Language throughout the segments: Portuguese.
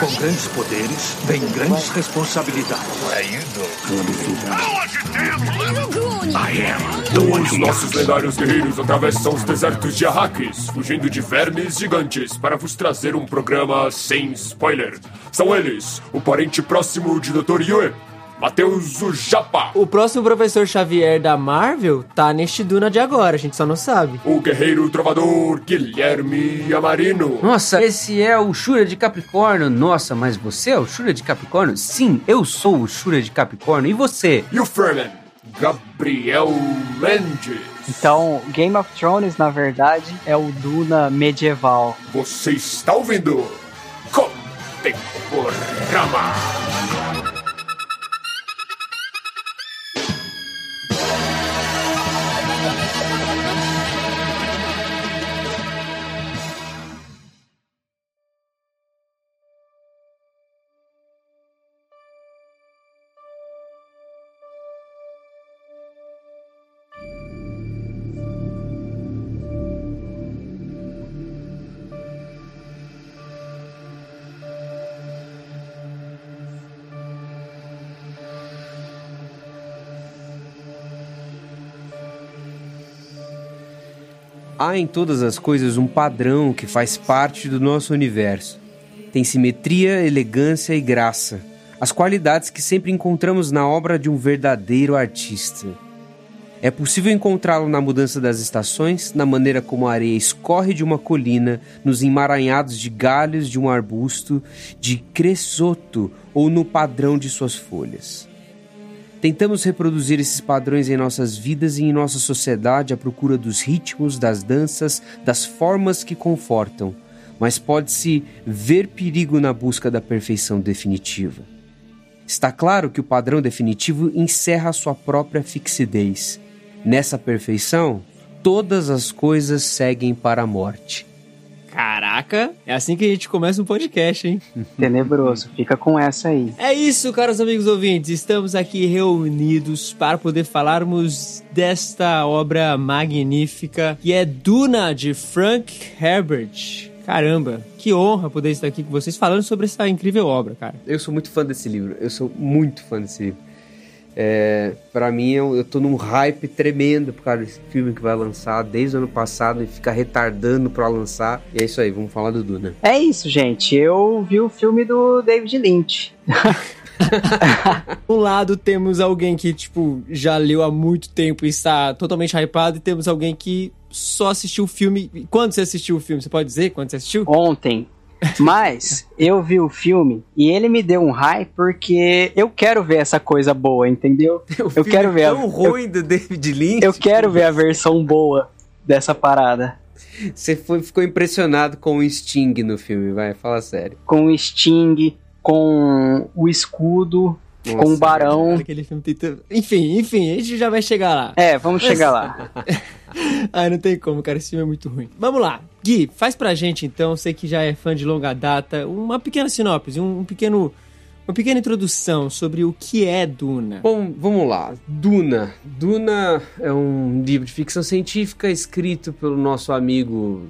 Com grandes poderes, vem grandes responsabilidades. Os nossos lendários guerreiros atravessam os desertos de Arrakis, fugindo de vermes gigantes, para vos trazer um programa sem spoiler. São eles, o parente próximo de Dr. Yue, Matheus o Japa. O próximo professor Xavier da Marvel tá neste Duna de agora, a gente só não sabe. O guerreiro trovador Guilherme Amarino. Nossa, esse é o Shura de Capricórnio. Nossa, mas você é o Shura de Capricórnio? Sim, eu sou o Shura de Capricórnio. E você? E o Furman, Gabriel Mendes. Então, Game of Thrones, na verdade, é o Duna medieval. Você está ouvindo Contemporama. Há em todas as coisas um padrão que faz parte do nosso universo. Tem simetria, elegância e graça, as qualidades que sempre encontramos na obra de um verdadeiro artista. É possível encontrá-lo na mudança das estações, na maneira como a areia escorre de uma colina, nos emaranhados de galhos de um arbusto, de cresoto ou no padrão de suas folhas. Tentamos reproduzir esses padrões em nossas vidas e em nossa sociedade à procura dos ritmos, das danças, das formas que confortam, mas pode-se ver perigo na busca da perfeição definitiva. Está claro que o padrão definitivo encerra sua própria fixidez. Nessa perfeição, todas as coisas seguem para a morte. Caraca, é assim que a gente começa um podcast, hein? Tenebroso, fica com essa aí. É isso, caros amigos ouvintes. Estamos aqui reunidos para poder falarmos desta obra magnífica que é Duna de Frank Herbert. Caramba, que honra poder estar aqui com vocês falando sobre essa incrível obra, cara. Eu sou muito fã desse livro, eu sou muito fã desse livro. É, para mim, eu, eu tô num hype tremendo por causa desse filme que vai lançar desde o ano passado e fica retardando pra lançar. E é isso aí, vamos falar do Duna. É isso, gente. Eu vi o filme do David Lynch. um lado temos alguém que, tipo, já leu há muito tempo e está totalmente hypado, e temos alguém que só assistiu o filme. Quando você assistiu o filme? Você pode dizer quando você assistiu? Ontem. Mas eu vi o filme e ele me deu um high porque eu quero ver essa coisa boa, entendeu? O eu quero ver tão a, ruim eu, do David Lynch. Eu quero ver a versão boa dessa parada. Você foi, ficou impressionado com o Sting no filme, vai, fala sério. Com o Sting, com o escudo, nossa, com o Barão. Aquele filme tem... Enfim, enfim, a gente já vai chegar lá. É, vamos Mas... chegar lá. Ai, não tem como, cara, esse filme é muito ruim. Vamos lá. Gui, faz pra gente então, sei que já é fã de longa data, uma pequena sinopse, um, um pequeno uma pequena introdução sobre o que é Duna. Bom, vamos lá. Duna. Duna é um livro de ficção científica escrito pelo nosso amigo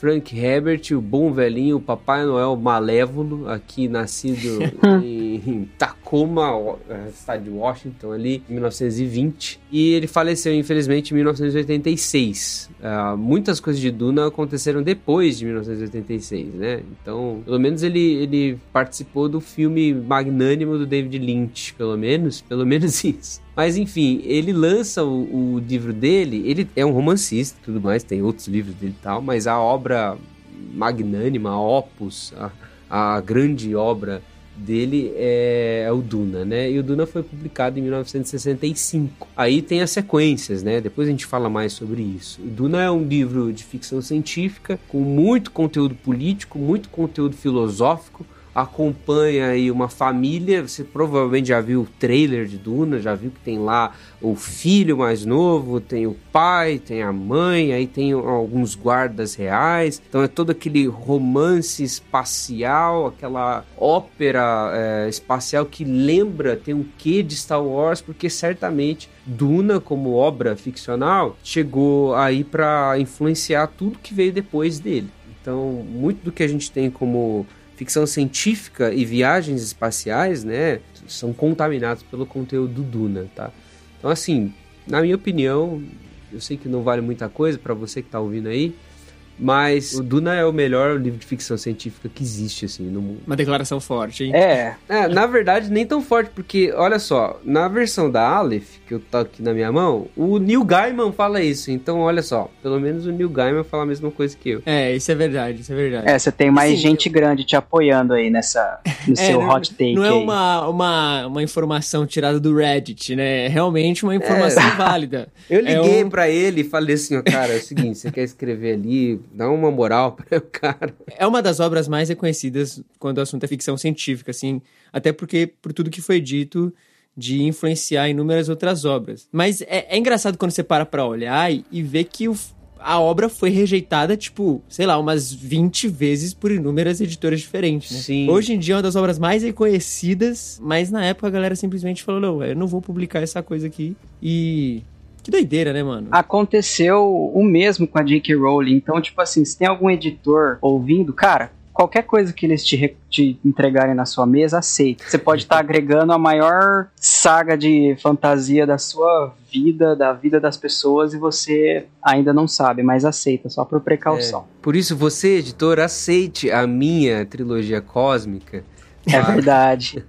Frank Herbert, o bom velhinho, o Papai Noel malévolo, aqui nascido em Tacoma, é, estado de Washington, ali, em 1920. E ele faleceu, infelizmente, em 1986. Uh, ah, muitas coisas de Duna aconteceram depois de 1986, né? Então, pelo menos ele, ele participou do filme magnânimo do David Lynch, pelo menos, pelo menos isso. Mas enfim, ele lança o, o livro dele, ele é um romancista e tudo mais, tem outros livros dele e tal, mas a obra magnânima, a opus, a, a grande obra dele é, é, o Duna, né? E o Duna foi publicado em 1965. Aí tem as sequências, né? Depois a gente fala mais sobre isso. O Duna é um livro de ficção científica com muito conteúdo político, muito conteúdo filosófico, acompanha aí uma família, você provavelmente já viu o trailer de Duna, já viu que tem lá o filho mais novo, tem o pai, tem a mãe, aí tem alguns guardas reais, então é todo aquele romance espacial, aquela ópera é, espacial que lembra, tem um quê de Star Wars, porque certamente Duna como obra ficcional chegou aí para influenciar tudo que veio depois dele. Então, muito do que a gente tem como ficção científica e viagens espaciais, né, são contaminados pelo conteúdo do Duna, tá? Então, assim, na minha opinião, eu sei que não vale muita coisa para você que tá ouvindo aí, mas o Duna é o melhor livro de ficção científica que existe, assim, no mundo. Uma declaração forte, hein? É, É, na verdade, nem tão forte, porque, olha só, na versão da Aleph, que eu tô aqui na minha mão, o Neil Gaiman fala isso. Então, olha só, pelo menos o Neil Gaiman fala a mesma coisa que eu. É, isso é verdade, isso é verdade. é, você tem mais Sim, gente grande te apoiando aí nessa, no É, seu não, hot take não é aí. uma, uma, uma informação tirada do Reddit, né? É realmente uma informação válida. Eu É liguei um- pra ele e falei assim, ó, cara, é o seguinte, você quer escrever ali, dá uma moral para o cara. É uma das obras mais reconhecidas quando o assunto é ficção científica, assim, até porque por tudo que foi dito de influenciar inúmeras outras obras. Mas é, é engraçado quando você para pra olhar e, e ver que o, a obra foi rejeitada, tipo, sei lá, umas 20 vezes por inúmeras editoras diferentes, né? Sim. Hoje em dia é uma das obras mais reconhecidas, mas na época a galera simplesmente falou, não, eu não vou publicar essa coisa aqui. E... Que doideira, né, mano? Aconteceu o mesmo com a J.K. Rowling. Então, tipo assim, se tem algum editor ouvindo, cara, qualquer coisa que eles te, te entregarem na sua mesa, aceita. Você pode estar agregando a maior saga de fantasia da sua vida, da vida das pessoas, e você ainda não sabe, mas aceita, só por precaução. Por isso, você, editor, aceite a minha trilogia cósmica. É, verdade.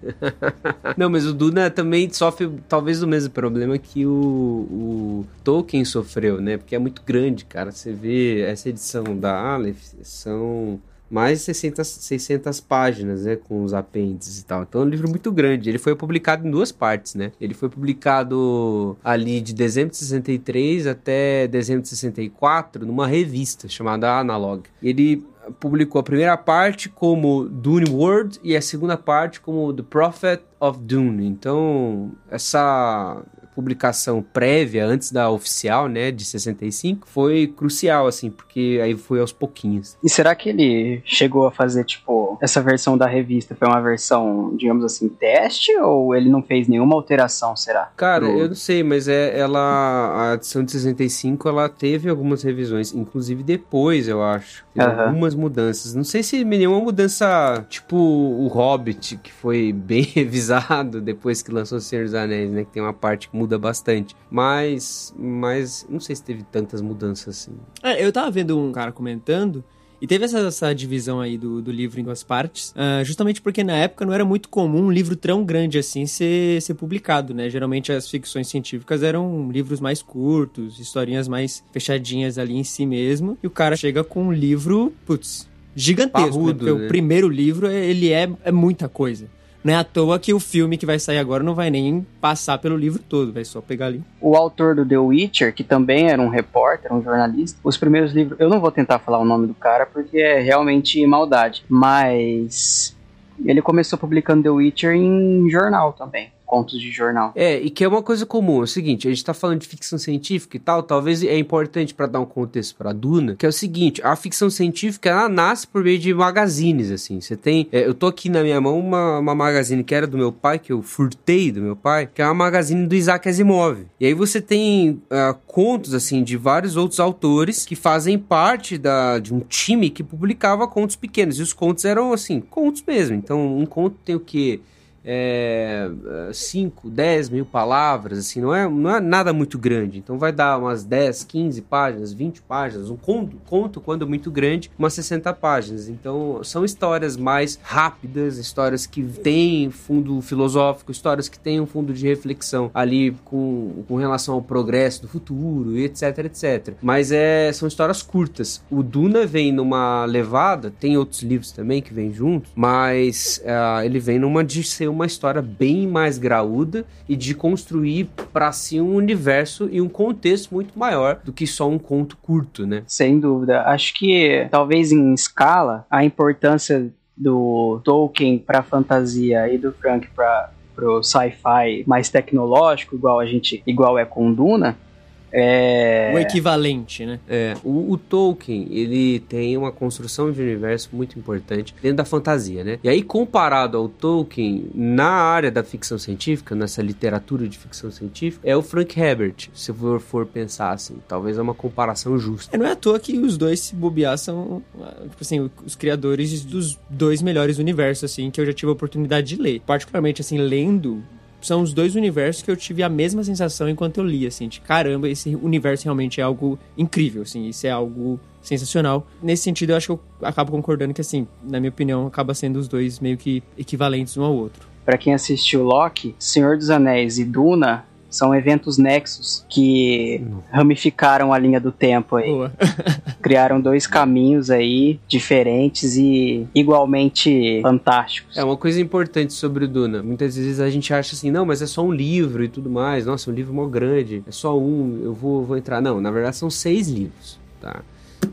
Não, mas o Duna também sofre talvez do mesmo problema que o, o Tolkien sofreu, né? Porque é muito grande, cara. Você vê essa edição da Aleph, são mais de 600, 600 páginas, né? Com os apêndices e tal. Então é um livro muito grande. Ele foi publicado em duas partes, né? Ele foi publicado ali de dezembro de 63 até dezembro de 64 numa revista chamada Analog. Ele publicou a primeira parte como Dune World e a segunda parte como The Prophet of Dune. Então, essa publicação prévia, antes da oficial, né, de 65, foi crucial, assim, porque aí foi aos pouquinhos. E será que ele chegou a fazer, tipo, essa versão da revista foi uma versão, digamos assim, teste? Ou ele não fez nenhuma alteração, será? Cara, Pro- eu não sei, mas é, ela, a edição de 65, ela teve algumas revisões, inclusive depois, eu acho. Teve algumas mudanças. Não sei se nenhuma mudança, tipo o Hobbit, que foi bem revisado depois que lançou o Senhor dos Anéis, né? Que tem uma parte que muda bastante. Mas, mas não sei se teve tantas mudanças assim. É, eu tava vendo um cara comentando, e teve essa, essa divisão aí do, do livro em duas partes, ah, justamente porque na época não era muito comum um livro tão grande assim ser, ser publicado, né? Geralmente as ficções científicas eram livros mais curtos, historinhas mais fechadinhas ali em si mesmo, e o cara chega com um livro, putz, gigantesco, né? Parrudo, Porque né? o primeiro livro, é- ele é, é muita coisa. Não é à toa que o filme que vai sair agora não vai nem passar pelo livro todo, vai só pegar ali. O autor do The Witcher, que também era um repórter, um jornalista, os primeiros livros. Eu não vou tentar falar o nome do cara porque é realmente maldade, mas. Ele começou publicando The Witcher em jornal também. Contos de jornal. É, e que é uma coisa comum. É o seguinte, a gente tá falando de ficção científica e tal, talvez é importante pra dar um contexto pra Duna, que é o seguinte, a ficção científica, ela nasce por meio de magazines, assim. Você tem... é, eu tô aqui na minha mão uma, uma magazine que era do meu pai, que eu furtei do meu pai, que é uma magazine do Isaac Asimov. E aí você tem ah, contos, assim, de vários outros autores que fazem parte da, de um time que publicava contos pequenos. E os contos eram, assim, contos mesmo. Então, um conto tem o quê? É, 5, 10 mil palavras, assim, não é, não é nada muito grande. Então vai dar umas 10, 15 páginas, 20 páginas. Um conto, conto quando muito grande, umas 60 páginas. Então são histórias mais rápidas, histórias que têm fundo filosófico, histórias que têm um fundo de reflexão ali com, com relação ao progresso do futuro, etc, etc. Mas é, são histórias curtas. O Duna vem numa levada, tem outros livros também que vêm junto, mas ah, ele vem numa de ser uma história bem mais graúda e de construir para si um universo e um contexto muito maior do que só um conto curto, né? Sem dúvida. Acho que talvez em escala a importância do Tolkien para fantasia e do Frank para pro sci-fi mais tecnológico, igual a gente, igual é com Duna, É... O equivalente, né? É, o, o, Tolkien, ele tem uma construção de universo muito importante dentro da fantasia, né? E aí, comparado ao Tolkien, na área da ficção científica, nessa literatura de ficção científica, é o Frank Herbert, se for, for pensar assim. Talvez é uma comparação justa. É, não é à toa que os dois, se bobear, são, tipo assim, os criadores dos dois melhores universos, assim, que eu já tive a oportunidade de ler. Particularmente, assim, lendo são os dois universos que eu tive a mesma sensação enquanto eu li, assim, de caramba, esse universo realmente é algo incrível, assim, isso é algo sensacional. Nesse sentido, eu acho que eu acabo concordando que, assim, na minha opinião, acaba sendo os dois meio que equivalentes um ao outro. Para quem assistiu Loki, Senhor dos Anéis e Duna são eventos nexos que ramificaram a linha do tempo aí. Criaram dois caminhos aí diferentes e igualmente fantásticos. É uma coisa importante sobre o Duna. Muitas vezes a gente acha assim, não, mas é só um livro e tudo mais. Nossa, um livro mó grande. É só um, eu vou, vou entrar. Não, na verdade são seis livros, tá?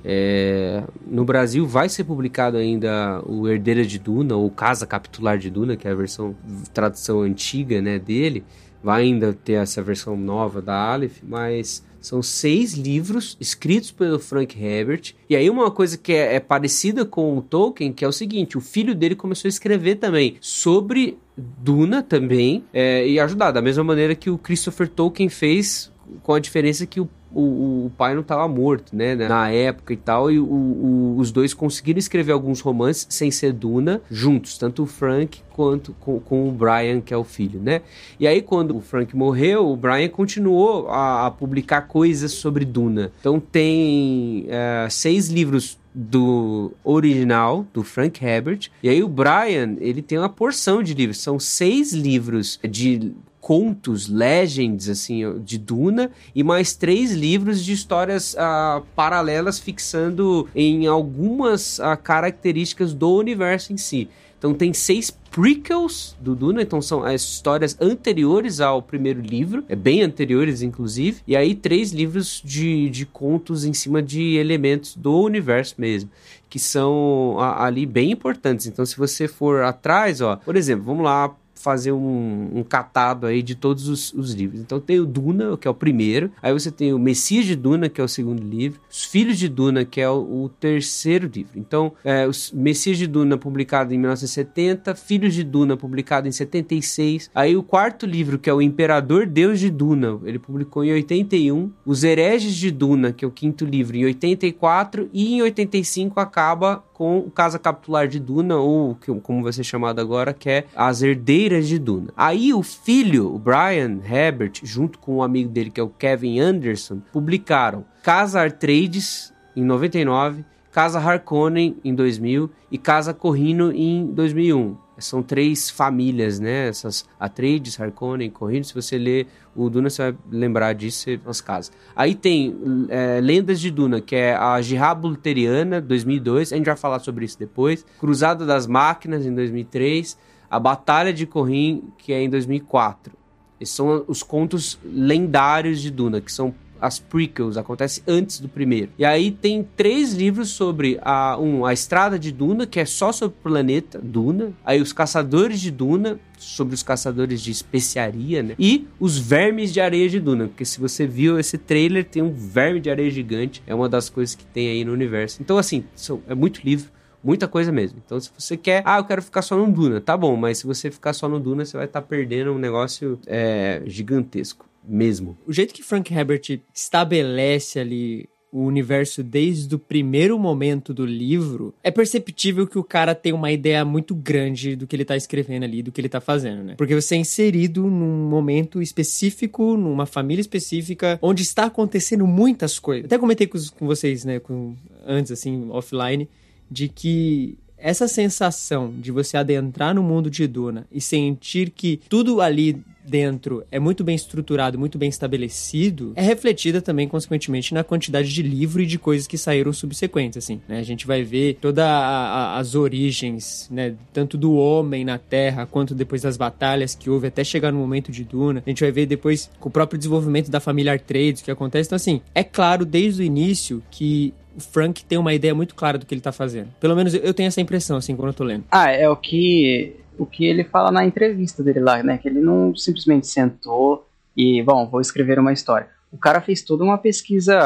É, no Brasil vai ser publicado ainda o Herdeira de Duna, ou Casa Capitular de Duna, que é a versão tradução antiga né, dele vai ainda ter essa versão nova da Aleph, mas são seis livros escritos pelo Frank Herbert. E aí, uma coisa que é, é, parecida com o Tolkien, que é o seguinte: o filho dele começou a escrever também sobre Duna também, é, e ajudar, da mesma maneira que o Christopher Tolkien fez, com a diferença que o o, o pai não estava morto, né, né, na época e tal, e o, o, os dois conseguiram escrever alguns romances sem ser Duna juntos, tanto o Frank quanto com, com, o Brian, que é o filho, né? E aí, quando o Frank morreu, o Brian continuou a, a publicar coisas sobre Duna. Então, tem é, seis livros do original, do Frank Herbert. E aí o Brian, ele tem uma porção de livros. São seis livros de contos, legends, assim, de Duna, e mais três livros de histórias uh, paralelas fixando em algumas uh, características do universo em si. Então tem seis prequels do Duna, então são as histórias anteriores ao primeiro livro, é bem anteriores inclusive, e aí três livros de, de contos em cima de elementos do universo mesmo, que são a, ali bem importantes. Então se você for atrás, ó, por exemplo, vamos lá fazer um, um catado aí de todos os, os, livros. Então tem o Duna, que é o primeiro, aí você tem o Messias de Duna, que é o segundo livro, os Filhos de Duna, que é o, o terceiro livro. Então, é, os Messias de Duna, publicado em 1970, Filhos de Duna, publicado em 76, aí o quarto livro, que é o Imperador Deus de Duna, ele publicou em 81, Os Hereges de Duna, que é o quinto livro, em 84, e em 85 acaba com o Casa Capitular de Duna, ou como vai ser chamado agora, que é As Herdeiras de Duna. Aí o filho, o Brian Herbert, junto com um amigo dele, que é o Kevin Anderson, publicaram Casa Artrades, em 99, Casa Harkonnen, em 2000, e Casa Corrino, em 2001 são três famílias, né? Essas Atreides, Harkonnen, Corrino. Se você ler o Duna, você vai lembrar disso nas casas. Aí tem é, Lendas de Duna, que é a Luteriana, 2002. A gente vai falar sobre isso depois. Cruzada das Máquinas, em 2003. A Batalha de Corrin, que é em 2004. Esses são os contos lendários de Duna, que são as prequels, acontece antes do primeiro. E aí tem três livros sobre a, um, a Estrada de Duna, que é só sobre o planeta Duna. Aí os Caçadores de Duna, sobre os caçadores de especiaria, né? E os vermes de areia de Duna, porque se você viu esse trailer, tem um verme de areia gigante, é uma das coisas que tem aí no universo. Então, assim, é muito livro. Muita coisa mesmo. Então, se você quer, ah, eu quero ficar só no Duna, tá bom, mas se você ficar só no Duna, você vai estar tá perdendo um negócio é, gigantesco mesmo. O jeito que Frank Herbert estabelece ali o universo desde o primeiro momento do livro, é perceptível que o cara tem uma ideia muito grande do que ele tá escrevendo ali, do que ele tá fazendo, né? Porque você é inserido num momento específico, numa família específica, onde está acontecendo muitas coisas. Até comentei com, vocês, né, com, antes, assim, offline, de que essa sensação de você adentrar no mundo de Duna e sentir que tudo ali dentro é muito bem estruturado, muito bem estabelecido, é refletida também, consequentemente, na quantidade de livro e de coisas que saíram subsequentes, assim, né? A gente vai ver todas as origens, né? Tanto do homem na Terra, quanto depois das batalhas que houve até chegar no momento de Duna. A gente vai ver depois com o próprio desenvolvimento da família Artrades, que acontece. Então, assim, é claro desde o início que o Frank tem uma ideia muito clara do que ele tá fazendo. Pelo menos eu tenho essa impressão, assim, quando eu tô lendo. Ah, é o que o que ele fala na entrevista dele lá, né? Que ele não simplesmente sentou e, bom, vou escrever uma história. O cara fez toda uma pesquisa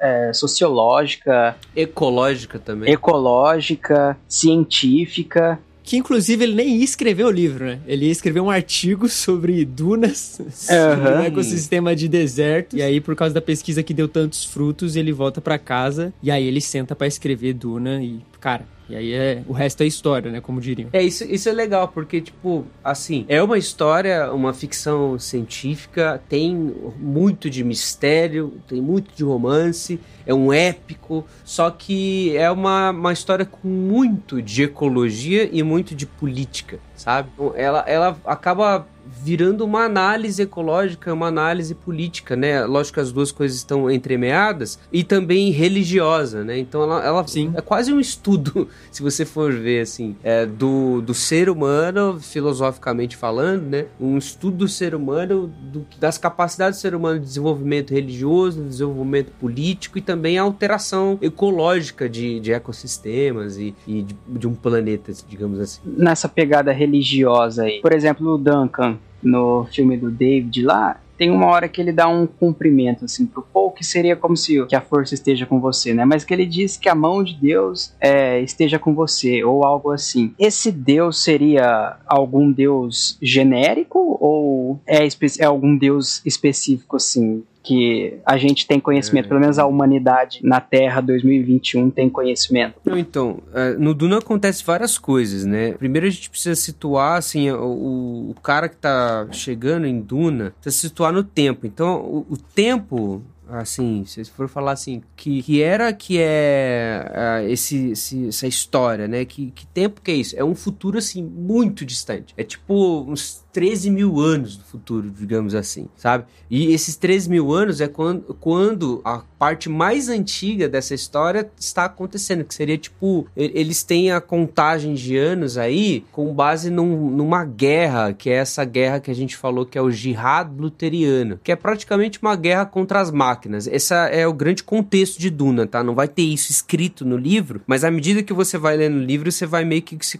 é, sociológica, Ecológica também. ecológica, científica. Que inclusive ele nem ia escrever o livro, né? Ele ia escrever um artigo sobre dunas, Aham. um ecossistema de deserto. E aí, por causa da pesquisa que deu tantos frutos, ele volta pra casa e aí ele senta pra escrever Duna e, cara, e aí é, o resto é história, né? Como diriam. É, isso, isso é legal, porque, tipo, assim, é uma história, uma ficção científica, tem muito de mistério, tem muito de romance, é um épico, só que é uma, uma história com muito de ecologia e muito de política, sabe? Então, ela, ela acaba virando uma análise ecológica, uma análise política, né? Lógico que as duas coisas estão entremeadas e também religiosa, né? Então ela, ela Sim. é quase um estudo, se você for ver assim, é, do, do ser humano, filosoficamente falando, né? Um estudo do ser humano, do- das capacidades do ser humano de desenvolvimento religioso, de desenvolvimento político e também a alteração ecológica de, de ecossistemas e, e de, de um planeta, digamos assim. nessa pegada religiosa aí. Por exemplo, o Duncan, no filme do David lá, tem uma hora que ele dá um cumprimento assim pro Paul, que seria como se que a força esteja com você, né? Mas que ele diz que a mão de Deus é, esteja com você, ou algo assim. Esse Deus seria algum Deus genérico, ou é, é algum Deus específico, assim? Que a gente tem conhecimento, pelo menos a humanidade na Terra 2021 tem conhecimento. Então, é, no Duna acontece várias coisas, né? Primeiro a gente precisa situar, assim, o, o cara que tá chegando em Duna, precisa situar no tempo. Então, o, o tempo, assim, se for falar assim, que, que era que é ah, esse, esse- essa história, né? Que, que tempo que é isso? É um futuro, assim, muito distante. É tipo uns 13 mil anos do futuro, digamos assim, sabe? E esses 13 mil anos é quando, quando a parte mais antiga dessa história está acontecendo, que seria tipo, eles têm a contagem de anos aí com base num- numa guerra, que é essa guerra que a gente falou que é o Jihad Luteriano, que é praticamente uma guerra contra as máquinas. Esse é o grande contexto de Duna, tá? Não vai ter isso escrito no livro, mas à medida que você vai lendo o livro, você vai meio que se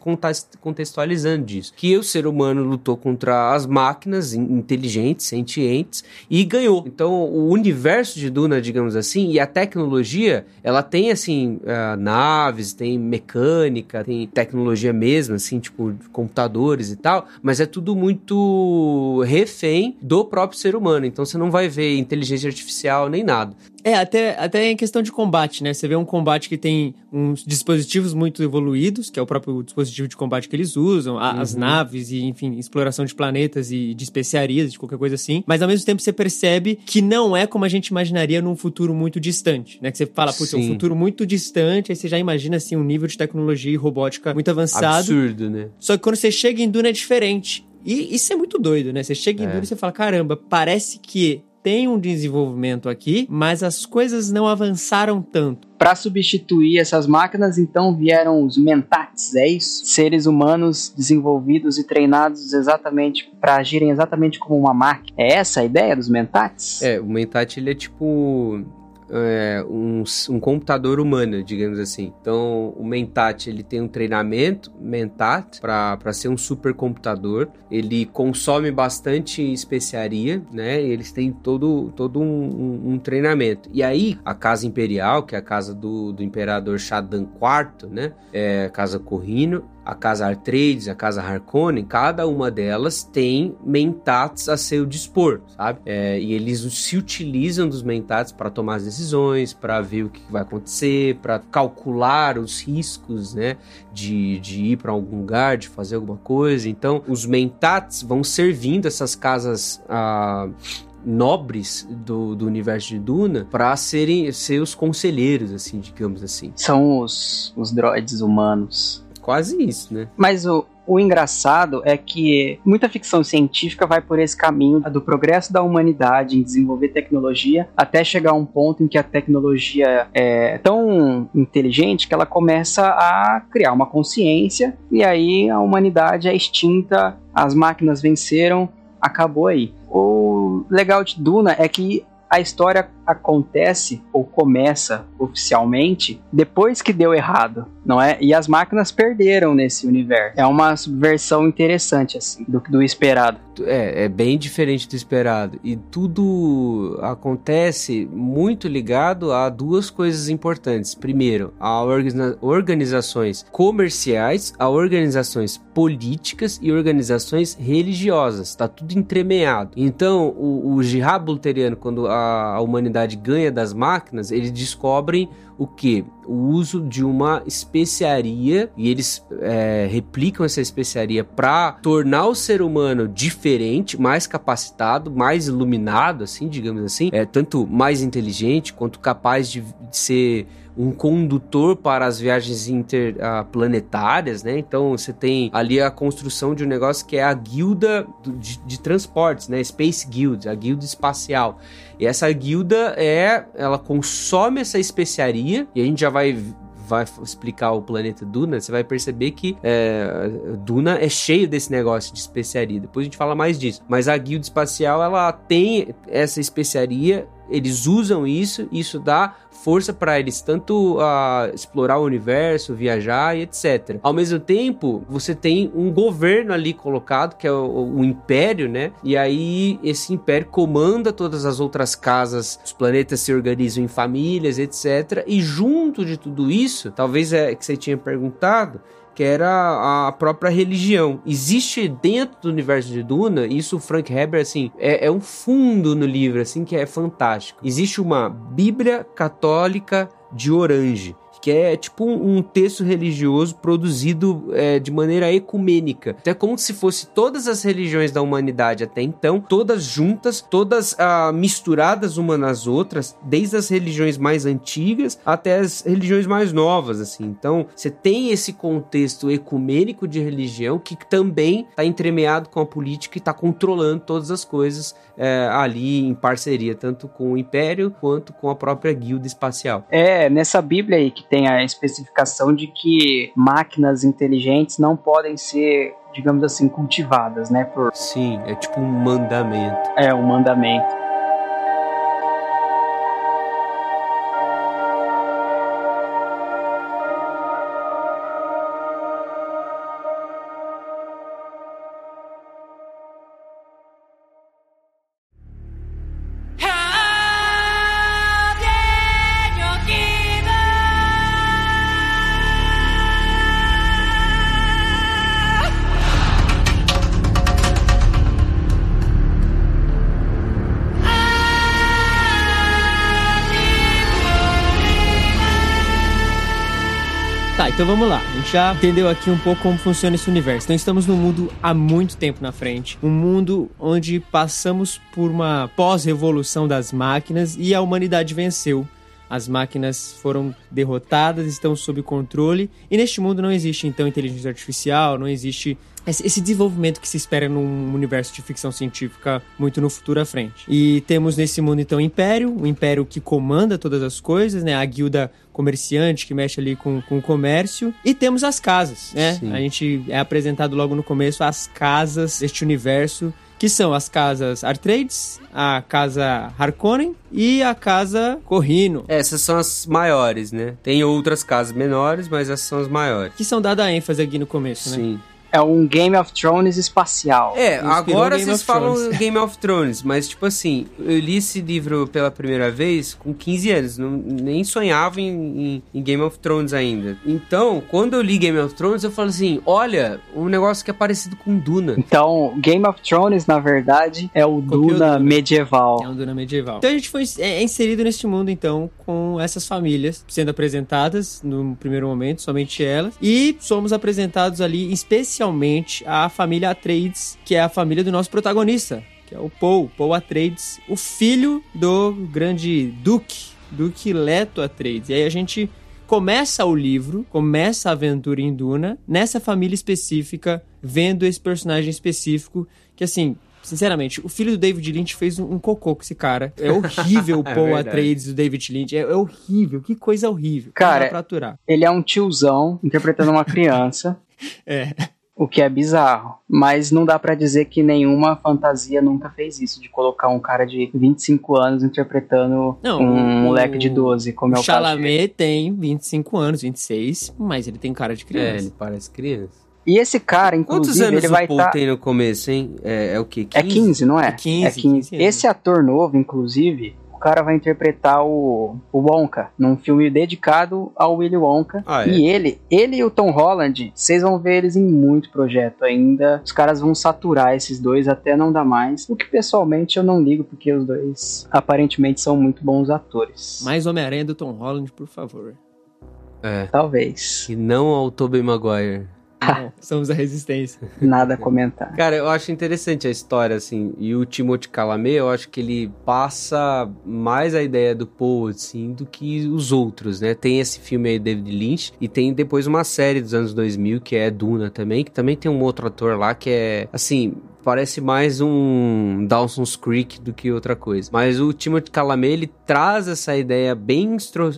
contextualizando disso. Que o ser humano lutou contra as máquinas in- inteligentes, sentientes, e ganhou. Então, o universo de Duna, digamos assim, e a tecnologia, ela tem, assim, ah, naves, tem mecânica, tem tecnologia mesmo, assim, tipo, computadores e tal, mas é tudo muito refém do próprio ser humano. Então, você não vai ver inteligência artificial nem nada. É, até, até em questão de combate, né? Você vê um combate que tem uns dispositivos muito evoluídos, que é o próprio dispositivo de combate que eles usam, a- as naves e, enfim, exploração de planetas e de especiarias, de qualquer coisa assim. Mas ao mesmo tempo você percebe que não é como a gente imaginaria num futuro muito distante, né? Que você fala, putz, é um futuro muito distante, aí você já imagina, assim, um nível de tecnologia e robótica muito avançado. Absurdo, né? Só que quando você chega em Duna é diferente. E isso é muito doido, né? Você chega em É. Duna e você fala, caramba, parece que tem um desenvolvimento aqui, mas as coisas não avançaram tanto. Para substituir essas máquinas, então vieram os mentats, é isso? Seres humanos desenvolvidos e treinados exatamente para agirem exatamente como uma máquina. É essa a ideia dos mentats? É, o Mentat, ele é tipo é, um, um computador humano, digamos assim. Então, o Mentat, ele tem um treinamento Mentat para ser um supercomputador. Ele consome bastante especiaria, né? Eles têm todo, todo um, um- um treinamento. E aí, a Casa Imperial, que é a casa do, do Imperador Shaddam IV, né? É, Casa Corrino, a Casa Artrades, a Casa Harkonnen, cada uma delas tem mentats a seu dispor, sabe? É, e eles se utilizam dos mentats para tomar as decisões, para ver o que vai acontecer, para calcular os riscos, né? De, de ir para algum lugar, de fazer alguma coisa. Então, os mentats vão servindo essas casas. ah, nobres do, do universo de Duna para serem ser os conselheiros assim digamos assim São os, os droids humanos. Quase isso né Mas o, o engraçado é que muita ficção científica vai por esse caminho do progresso da humanidade em desenvolver tecnologia até chegar a um ponto em que a tecnologia é tão inteligente que ela começa a criar uma consciência e aí a humanidade é extinta, as máquinas venceram, acabou aí. O legal de Duna é que a história acontece ou começa oficialmente depois que deu errado, não é? E as máquinas perderam nesse universo. É uma versão interessante assim do do esperado. É, é bem diferente do esperado. E tudo acontece muito ligado a duas coisas importantes. Primeiro, a organiza organizações comerciais, a organizações políticas e organizações religiosas. Está tudo entremeado. Então, o, o jihad luteriano, quando a, a humanidade ganha das máquinas, eles descobrem o que? O uso de uma especiaria e eles é, replicam essa especiaria para tornar o ser humano diferente, mais capacitado, mais iluminado, assim, digamos assim, é tanto mais inteligente quanto capaz de, de ser um condutor para as viagens interplanetárias, né? Então você tem ali a construção de um negócio que é a guilda de, de transportes, né? Space Guild, a guilda espacial. E essa guilda é, ela consome essa especiaria e a gente já vai vai explicar o planeta Duna, você vai perceber que é, Duna é cheio desse negócio de especiaria. Depois a gente fala mais disso. Mas a guilda espacial, ela tem essa especiaria eles usam isso, isso dá força para eles tanto uh, explorar o universo, viajar e etc. Ao mesmo tempo, você tem um governo ali colocado, que é o, o, Império, né? E aí esse Império comanda todas as outras casas, os planetas se organizam em famílias, etc. E junto de tudo isso, talvez é que você tinha perguntado, que era a própria religião. Existe dentro do universo de Duna, isso o Frank Herbert, assim, é, é um fundo no livro, assim, que é fantástico. Existe uma Bíblia católica de Orange que é tipo um, um texto religioso produzido é, de maneira ecumênica. Então é como se fosse todas as religiões da humanidade até então, todas juntas, todas ah, misturadas uma nas outras, desde as religiões mais antigas até as religiões mais novas, assim. Então você tem esse contexto ecumênico de religião que também está entremeado com a política e está controlando todas as coisas é, ali em parceria, tanto com o Império quanto com a própria guilda espacial. É, nessa Bíblia aí que tem a especificação de que máquinas inteligentes não podem ser digamos assim, cultivadas, né? Por... Sim, é tipo um mandamento. É, um mandamento. Então vamos lá. A gente já entendeu aqui um pouco como funciona esse universo. Então estamos num mundo há muito tempo na frente. Um mundo onde passamos por uma pós-revolução das máquinas e a humanidade venceu. As máquinas foram derrotadas, estão sob controle. E neste mundo não existe então inteligência artificial, não existe esse desenvolvimento que se espera num universo de ficção científica muito no futuro à frente. E temos nesse mundo então o Império, o Império que comanda todas as coisas, né? A guilda comerciante que mexe ali com, com o comércio. E temos as casas, né? Sim. A gente é apresentado logo no começo as casas deste universo que são as casas Artrades, a casa Harkonnen e a casa Corrino. Essas são as maiores, né? Tem outras casas menores, mas essas são as maiores. Que são dadas a ênfase aqui no começo, né? Sim. É um Game of Thrones espacial. É, agora vocês falam Thrones. Game of Thrones, mas tipo assim, eu li esse livro pela primeira vez com 15 anos, não, nem sonhava em, em, em, Game of Thrones ainda. Então, quando eu li Game of Thrones, eu falo assim: olha, um negócio que é parecido com Duna. Então, Game of Thrones, na verdade, é o Duna, Duna, medieval. É um Duna medieval. Então a gente foi é, é inserido neste mundo, então, com essas famílias sendo apresentadas no primeiro momento, somente elas, e somos apresentados ali, especialmente a família Atreides, que é a família do nosso protagonista, que é o Paul, Paul Atreides, o filho do grande Duque, Duque Leto Atreides. E aí a gente começa o livro, começa a aventura em Duna, nessa família específica, vendo esse personagem específico, que assim, Sinceramente, o filho do David Lynch fez um, um cocô com esse cara. É horrível o é Paul é Atreides do David Lynch. É, é, horrível. Que coisa horrível. Cara, ele é um tiozão interpretando uma criança. é. O que é bizarro. Mas não dá pra dizer que nenhuma fantasia nunca fez isso, de colocar um cara de 25 anos interpretando Não, um o- moleque de 12, como é o o caso. Chalamet tem 25 anos, 26, mas ele tem cara de É, criança. ele parece criança. E esse cara, Quantos inclusive, anos ele vai estar. tem no começo, hein? É, é o quê? 15? É 15, não é? É 15, É 15. 15 anos. Esse ator novo, inclusive, o cara vai interpretar o, o Wonka num filme dedicado ao Willy Wonka. Ah, é? E ele, ele e o Tom Holland, vocês vão ver eles em muito projeto ainda. Os caras vão saturar esses dois até não dar mais. O que pessoalmente eu não ligo, porque os dois aparentemente são muito bons atores. Mais Homem-Aranha do Tom Holland, por favor. É. Talvez. E não ao Tobey Maguire. Não, somos a resistência. Nada a comentar. Cara, eu acho interessante a história, assim. E o Timothée Chalamet, eu acho que ele passa mais a ideia do Paul, assim, do que os outros, né? Tem esse filme aí, David Lynch, e tem depois uma série dos anos 2000, que é Duna também, que também tem um outro ator lá que é, assim... Parece mais um Dawson's Creek do que outra coisa. Mas o Timothée Chalamet, ele traz essa ideia bem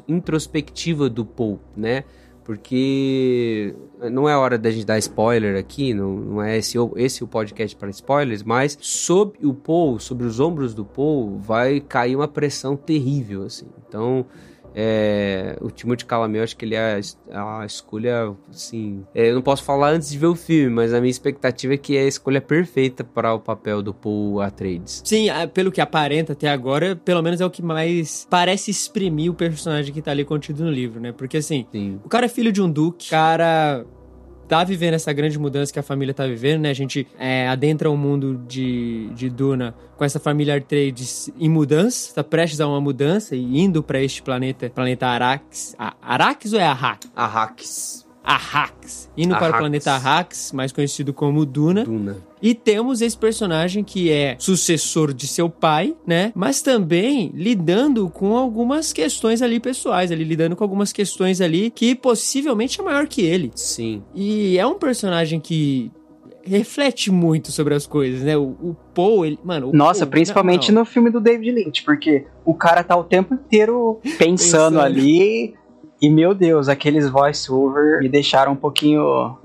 introspectiva do Paul, né? Porque não é hora da gente dar spoiler aqui, não, não é esse, esse o podcast para spoilers, mas sob o Paul, sobre os ombros do Paul, vai cair uma pressão terrível, assim. Então, é, o Timothée Chalamet, eu acho que ele é a, es- a escolha, assim... é, eu não posso falar antes de ver o filme, mas a minha expectativa é que é a escolha perfeita para o papel do Paul Atreides. Sim, ah, pelo que aparenta até agora, pelo menos é o que mais parece exprimir o personagem que tá ali contido no livro, né? Porque assim, Sim. o cara é filho de um duque, o cara tá vivendo essa grande mudança que a família tá vivendo, né? A gente é, adentra o mundo de, de Duna com essa família Atreides em mudança, tá prestes a uma mudança e indo pra este planeta, planeta Arax. A- Arax ou é Arrax? Arrakis. Arrax. Indo para o Arrax. planeta Arrax, mais conhecido como Duna. Duna. E temos esse personagem que é sucessor de seu pai, né? Mas também lidando com algumas questões ali pessoais, ali lidando com algumas questões ali que possivelmente é maior que ele. Sim. E é um personagem que reflete muito sobre as coisas, né? O, o Paul, ele, mano, o Nossa, Paul, principalmente não, não. no filme do David Lynch, porque o cara tá o tempo inteiro pensando, Pensando. ali. E meu Deus, aqueles voice-over me deixaram um pouquinho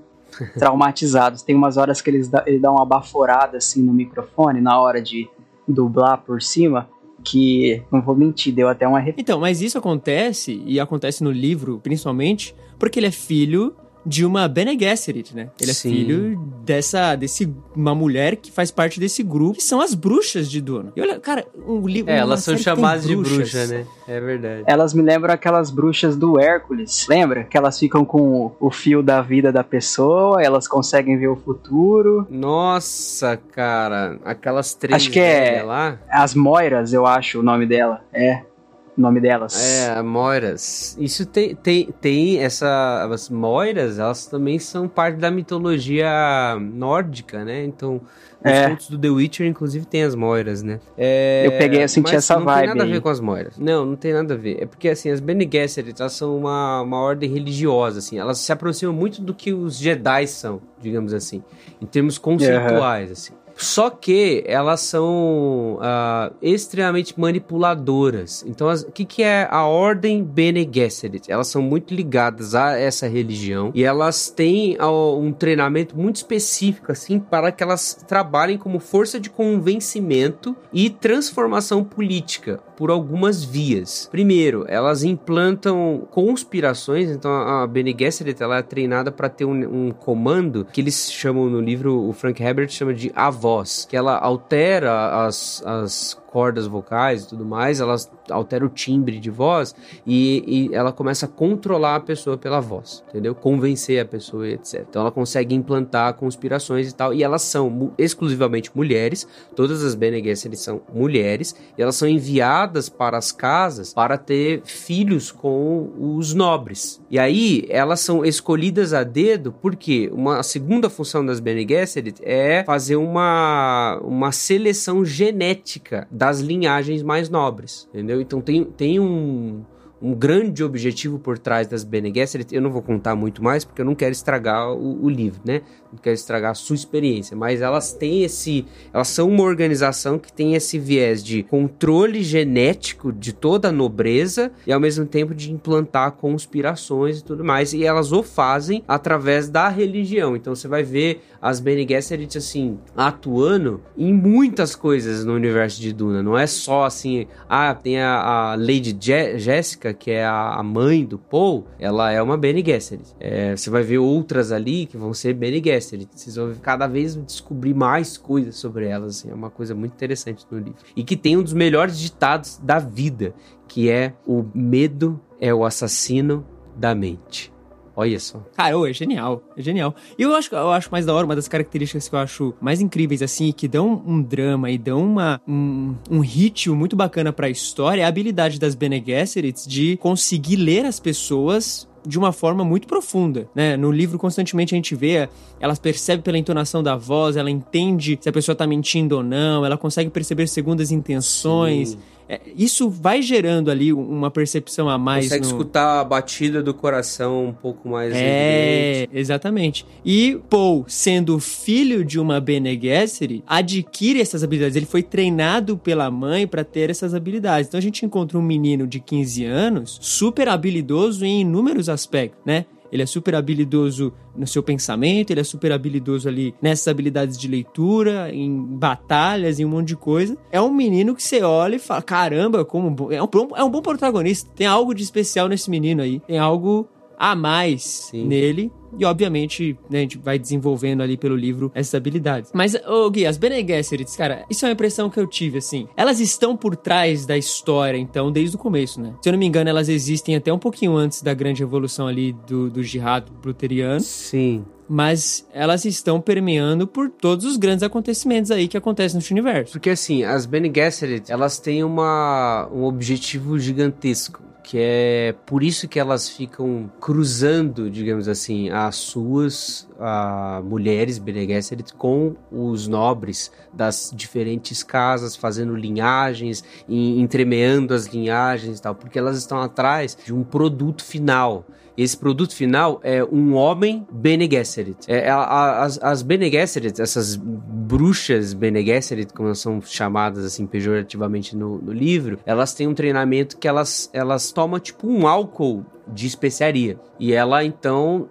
traumatizados. Tem umas horas que eles ele dá uma baforada assim no microfone na hora de dublar por cima. Que, não vou mentir, deu até uma. Então, mas isso acontece, e acontece no livro, principalmente, porque ele é filho de uma Bene Gesserit, né? Ele Sim. é filho dessa, desse, uma mulher que faz parte desse grupo, que são as bruxas de Duna. E olha, cara, um livro... É, elas são chamadas de bruxas. bruxa, né? É verdade. Elas me lembram aquelas bruxas do Hércules. Lembra? Que elas ficam com o, fio da vida da pessoa, elas conseguem ver o futuro. Nossa, cara, aquelas três Acho que é- lá. As Moiras, eu acho o nome dela. É, nome delas. É, Moiras. Isso tem, tem, tem essa. As Moiras, elas também são parte da mitologia nórdica, né? Então, os É. contos do The Witcher, inclusive, tem as Moiras, né? É, Eu peguei, eu senti mas essa não vibe tem nada a aí. ver com as Moiras. Não, não tem nada a ver. É porque, assim, as Bene Gesserit, elas são uma, uma ordem religiosa, assim. Elas se aproximam muito do que os Jedi são, digamos assim. Em termos conceituais, assim. Só que elas são ah, extremamente manipuladoras. Então, o que, que é a Ordem Bene Gesserit? Elas são muito ligadas a essa religião e elas têm ah, um treinamento muito específico, assim, para que elas trabalhem como força de convencimento e transformação política por algumas vias. Primeiro, elas implantam conspirações. Então, a Bene Gesserit ela é treinada para ter um, um comando que eles chamam no livro, o Frank Herbert chama de a voz, que ela altera as, as cordas vocais e tudo mais, ela altera o timbre de voz e, e ela começa a controlar a pessoa pela voz, entendeu? Convencer a pessoa e etc. Então ela consegue implantar conspirações e tal, e elas são mu- exclusivamente mulheres, todas as Bene Gesserit são mulheres, e elas são enviadas para as casas para ter filhos com os nobres. E aí elas são escolhidas a dedo porque uma a segunda função das Bene Gesserit é fazer uma, uma seleção genética das linhagens mais nobres, entendeu? Então tem, tem um, um grande objetivo por trás das Bene Gesserit. Eu não vou contar muito mais porque eu não quero estragar o, o, livro, né? Não quero estragar a sua experiência, mas elas têm esse, elas são uma organização que tem esse viés de controle genético de toda a nobreza e ao mesmo tempo de implantar conspirações e tudo mais. E elas o fazem através da religião. Então você vai ver as Bene Gesserit assim atuando em muitas coisas no universo de Duna. Não é só assim, ah, tem a, a Lady Je Jessica que é a, mãe do Paul, ela é uma Bene Gesserit. É, você vai ver outras ali que vão ser Bene Gesserit. Vocês vão cada vez descobrir mais coisas sobre elas. Assim, é uma coisa muito interessante no livro. E que tem um dos melhores ditados da vida, que é o medo é o assassino da mente. Olha só. Cara, oh, é genial. É genial. E eu acho, eu acho mais da hora, uma das características que eu acho mais incríveis, assim, que dão um drama e dão uma, um, um ritmo muito bacana pra história, é a habilidade das Bene Gesserits de conseguir ler as pessoas de uma forma muito profunda, né? No livro constantemente a gente vê, ela percebe pela entonação da voz, ela entende se a pessoa tá mentindo ou não, ela consegue perceber segundas intenções. Sim. É, isso vai gerando ali uma percepção a mais. Consegue no... escutar a batida do coração um pouco mais. É, evidente. exatamente. E Paul, sendo filho de uma Bene Gesserit, adquire essas habilidades. Ele foi treinado pela mãe para ter essas habilidades. Então a gente encontra um menino de 15 anos super habilidoso em inúmeros aspectos, né? Ele é super habilidoso no seu pensamento, ele é super habilidoso ali nessas habilidades de leitura, em batalhas, em um monte de coisa. É um menino que você olha e fala: caramba, como é um, é um bom protagonista. Tem algo de especial nesse menino aí. Tem algo a mais Sim. nele. E, obviamente, né, a gente vai desenvolvendo ali pelo livro essas habilidades. Mas, ô Gui, as Bene Gesserits, cara, isso é uma impressão que eu tive, assim. Elas estão por trás da história, então, desde o começo, né? Se eu não me engano, elas existem até um pouquinho antes da grande revolução ali do, do jihad bluteriano. Sim mas elas estão permeando por todos os grandes acontecimentos aí que acontecem no universo. Porque assim, as Bene Gesserit, elas têm uma, um objetivo gigantesco que é por isso que elas ficam cruzando, digamos assim, as suas a, mulheres Bene Gesserit com os nobres das diferentes casas, fazendo linhagens, entremeando as linhagens e tal, porque elas estão atrás de um produto final esse produto final é um homem Bene Gesserit. É, as, as Bene Gesserit, essas bruxas Bene Gesserit, como são chamadas assim pejorativamente no, no livro, elas têm um treinamento que elas, elas tomam tipo um álcool de especiaria. E ela então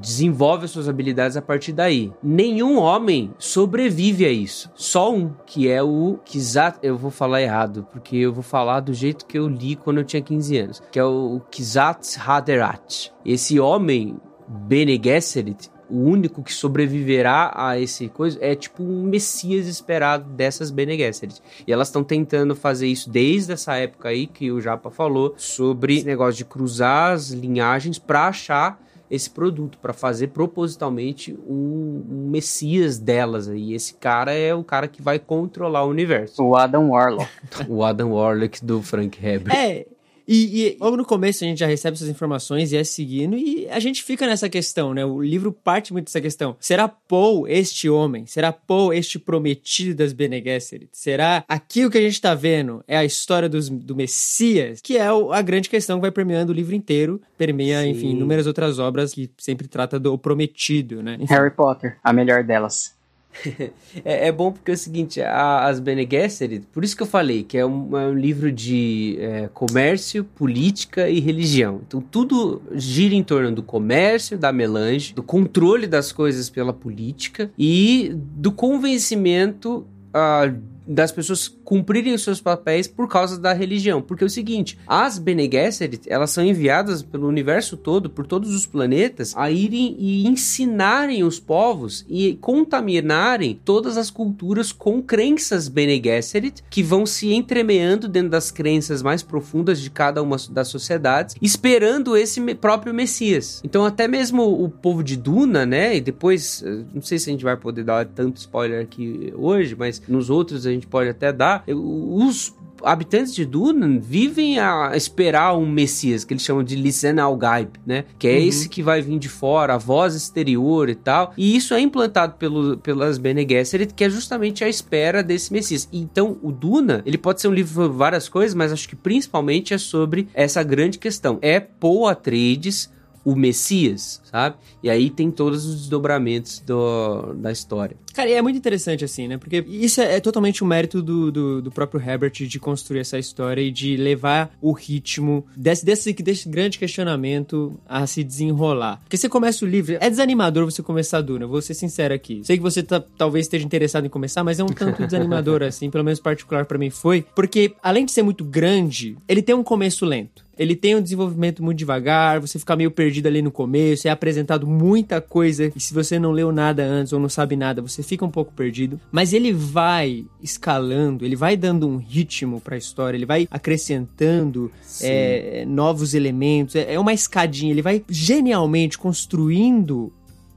desenvolve as suas habilidades a partir daí. Nenhum homem sobrevive a isso. Só um, que é o Kizat. Eu vou falar errado, porque eu vou falar do jeito que eu li quando eu tinha 15 anos, que é o Kizat Haderach. Esse homem, Bene Gesserit, o único que sobreviverá a esse coisa é tipo um messias esperado dessas Bene Gesserit. E elas estão tentando fazer isso desde essa época aí que o Japa falou sobre esse negócio de cruzar as linhagens para achar esse produto, para fazer propositalmente um, um, messias delas. E esse cara é o cara que vai controlar o universo. O Adam Warlock. o Adam Warlock do Frank Herbert. É, e, e, logo no começo a gente já recebe essas informações e é seguindo, e a gente fica nessa questão, né? O livro parte muito dessa questão. Será Paul este homem? Será Paul este prometido das Bene Gesserit? Será aquilo que a gente tá vendo é a história dos, do Messias? Que é a grande questão que vai permeando o livro inteiro, permeia, Sim. enfim, inúmeras outras obras que sempre trata do prometido, né? Enfim. Harry Potter, a melhor delas. é, é, bom porque é o seguinte, a, as Bene Gesserit, por isso que eu falei que é um, é um livro de é, comércio, política e religião. Então tudo gira em torno do comércio, da melange, do controle das coisas pela política e do convencimento uh, das pessoas cumprirem os seus papéis por causa da religião. Porque é o seguinte, as Bene Gesserit, elas são enviadas pelo universo todo, por todos os planetas, a irem e ensinarem os povos e contaminarem todas as culturas com crenças Bene Gesserit, que vão se entremeando dentro das crenças mais profundas de cada uma das sociedades, esperando esse próprio Messias. Então até mesmo o povo de Duna, né, e depois, eh, não sei se a gente vai poder dar tanto spoiler aqui hoje, mas nos outros a gente gente pode até dar, os habitantes de Duna vivem a esperar um Messias, que eles chamam de Lisan al-Gaib, né? Que é uhum. esse que vai vir de fora, a voz exterior e tal. E isso é implantado pelo, pelas Bene Gesserit, que é justamente a espera desse Messias. Então, o Duna, ele pode ser um livro sobre várias coisas, mas acho que principalmente é sobre essa grande questão. É Paul Atreides o Messias, sabe? E aí tem todos os desdobramentos do, da história. Cara, e é muito interessante, assim, né? Porque isso é, é totalmente o um mérito do, do, do, próprio Herbert de construir essa história e de levar o ritmo desse, desse, desse grande questionamento a se desenrolar. Porque você começa o livro, é desanimador você começar a Duna, vou ser sincero aqui. Sei que você tá, talvez esteja interessado em começar, mas é um tanto desanimador, assim, pelo menos particular para mim foi, porque além de ser muito grande, ele tem um começo lento. Ele tem um desenvolvimento muito devagar, você fica meio perdido ali no começo, é apresentado muita coisa, e se você não leu nada antes ou não sabe nada, você fica um pouco perdido. Mas ele vai escalando, ele vai dando um ritmo para a história, ele vai acrescentando é, novos elementos, é, é uma escadinha, ele vai genialmente construindo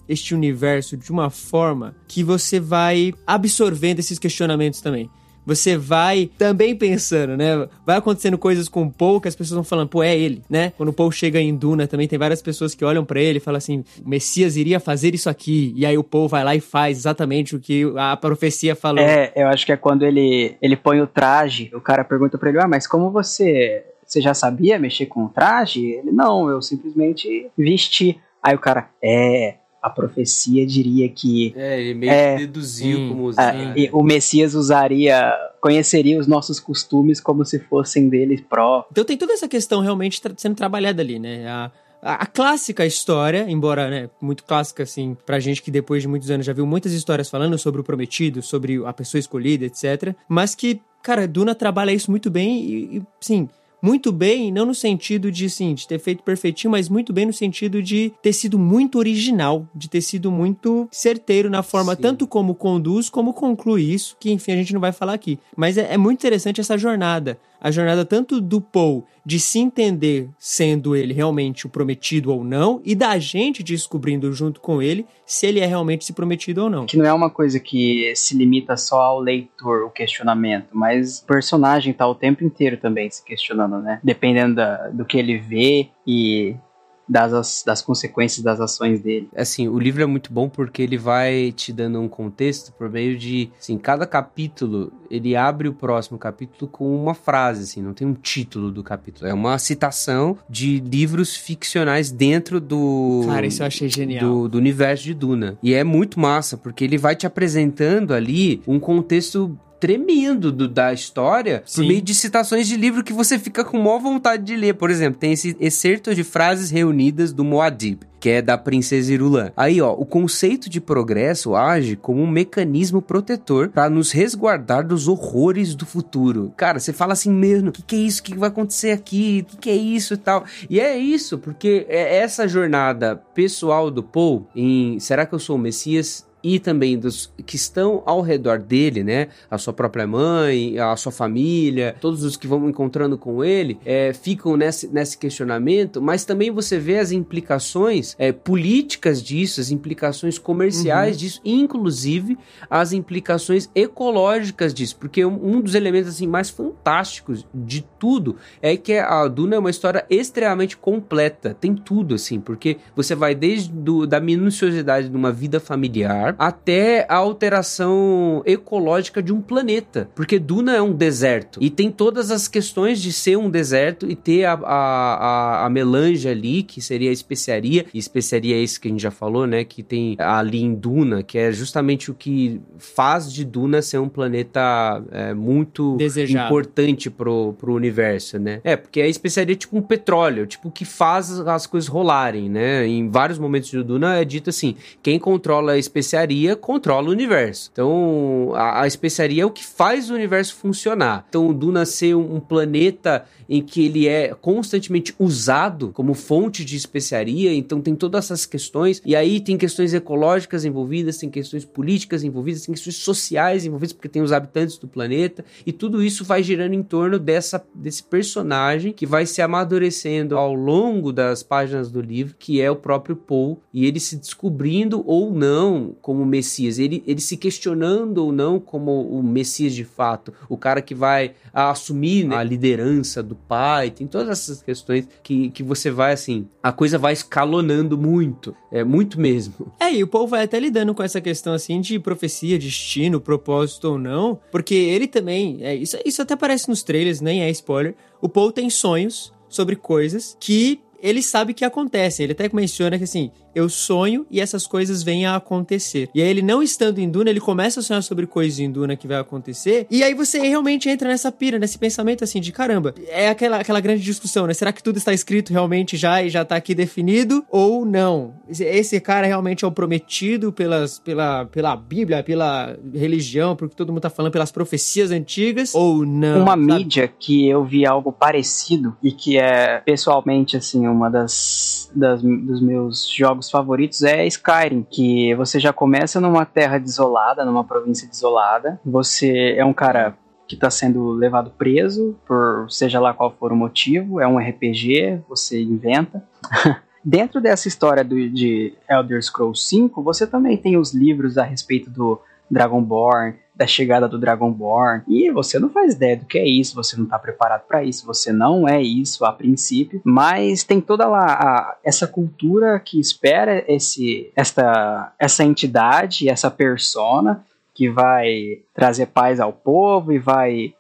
este universo de uma forma que você vai absorvendo esses questionamentos também você vai também pensando, né? Vai acontecendo coisas com o Paul que as pessoas vão falando, pô, é ele, né? Quando o Paul chega em Duna, também tem várias pessoas que olham para ele e falam assim: o Messias iria fazer isso aqui. E aí o Paul vai lá e faz exatamente o que a profecia falou. É, eu acho que é quando ele, ele põe o traje, o cara pergunta pra ele: ah, mas como você. Você já sabia mexer com o traje? Ele, não, eu simplesmente vesti. Aí o cara, é, a profecia diria que. É, ele meio é, que deduziu hum, como usar. É, o Messias usaria. conheceria os nossos costumes como se fossem deles próprios. Então tem toda essa questão realmente tra sendo trabalhada ali, né? A, a, a, clássica história, embora, né, muito clássica, assim, pra gente que depois de muitos anos já viu muitas histórias falando sobre o prometido, sobre a pessoa escolhida, etc. Mas que, cara, Duna trabalha isso muito bem e, e sim muito bem, não no sentido de, sim, de ter feito perfeitinho, mas muito bem no sentido de ter sido muito original, de ter sido muito certeiro na forma sim. tanto como conduz, como conclui isso, que enfim a gente não vai falar aqui. Mas é, é muito interessante essa jornada a jornada tanto do Paul de se entender sendo ele realmente o prometido ou não, e da gente descobrindo junto com ele se ele é realmente esse prometido ou não. Que não é uma coisa que se limita só ao leitor, o questionamento, mas o personagem tá o tempo inteiro também se questionando, né? Dependendo da, do que ele vê e das, das consequências das ações dele. Assim, o livro é muito bom porque ele vai te dando um contexto por meio de, assim, cada capítulo, ele abre o próximo capítulo com uma frase, assim, não tem um título do capítulo, é uma citação de livros ficcionais dentro do... Cara, isso eu achei genial. Do, do universo de Duna. E é muito massa, porque ele vai te apresentando ali um contexto tremendo do, da história Sim. por meio de citações de livro que você fica com maior vontade de ler. Por exemplo, tem esse excerto de frases reunidas do Moadib que é da Princesa Irulan. Aí, ó, o conceito de progresso age como um mecanismo protetor para nos resguardar dos horrores do futuro. Cara, você fala assim mesmo, o que, que é isso? O que vai acontecer aqui? O que, que é isso e tal? E é isso, porque é essa jornada pessoal do Paul em Será que eu sou o Messias? E também dos que estão ao redor dele, né? A sua própria mãe, a sua família, todos os que vão encontrando com ele, é, ficam nesse, nesse questionamento, mas também você vê as implicações é, políticas disso, as implicações comerciais uhum. disso, inclusive as implicações ecológicas disso, porque um, um dos elementos assim mais fantásticos de tudo é que a Duna é uma história extremamente completa, tem tudo assim, porque você vai desde do, da minuciosidade de uma vida familiar até a alteração ecológica de um planeta. Porque Duna é um deserto. E tem todas as questões de ser um deserto e ter a, a, a, a melange ali, que seria a especiaria. E especiaria é isso que a gente já falou, né? Que tem ali em Duna, que é justamente o que faz de Duna ser um planeta é, muito Desejado. importante pro, pro universo, né? É, porque a especiaria é tipo um petróleo, tipo que faz as coisas rolarem, né? Em vários momentos de Duna é dito assim: quem controla a especiaria especiaria controla o universo. Então, a, a especiaria é o que faz o universo funcionar. Então, o Duna ser um, planeta em que ele é constantemente usado como fonte de especiaria, então tem todas essas questões, e aí tem questões ecológicas envolvidas, tem questões políticas envolvidas, tem questões sociais envolvidas, porque tem os habitantes do planeta, e tudo isso vai girando em torno dessa, desse personagem que vai se amadurecendo ao longo das páginas do livro, que é o próprio Paul, e ele se descobrindo ou não como Messias, ele, ele se questionando ou não como o Messias de fato, o cara que vai assumir né, a liderança do pai, tem todas essas questões que, que você vai assim, a coisa vai escalonando muito, é muito mesmo. É, e o Paul vai até lidando com essa questão assim de profecia, destino, propósito ou não, porque ele também, é, isso, isso até aparece nos trailers, nem é spoiler, o Paul tem sonhos sobre coisas que ele sabe que acontecem. Ele até menciona que assim, eu sonho e essas coisas vêm a acontecer. E aí ele não estando em Duna, ele começa a sonhar sobre coisas em Duna que vai acontecer. E aí você realmente entra nessa pira, nesse pensamento assim de caramba. É aquela, aquela grande discussão, né? Será que tudo está escrito realmente já e já tá aqui definido ou não? Esse cara realmente é o prometido pelas, pela, pela Bíblia, pela religião, porque todo mundo tá falando pelas profecias antigas ou não? Uma sabe? mídia que eu vi algo parecido e que é pessoalmente assim uma das, das dos meus jogos favoritos é Skyrim, que você já começa numa terra desolada, numa província desolada. Você é um cara que está sendo levado preso por seja lá qual for o motivo. É um RPG, você inventa. Dentro dessa história do, de Elder Scrolls 5, você também tem os livros a respeito do Dragonborn, da chegada do Dragonborn. E você não faz ideia do que é isso, você não está preparado para isso, você não é isso a princípio, mas tem toda lá a, essa cultura que espera esse esta essa entidade, essa persona que vai trazer paz ao povo e vai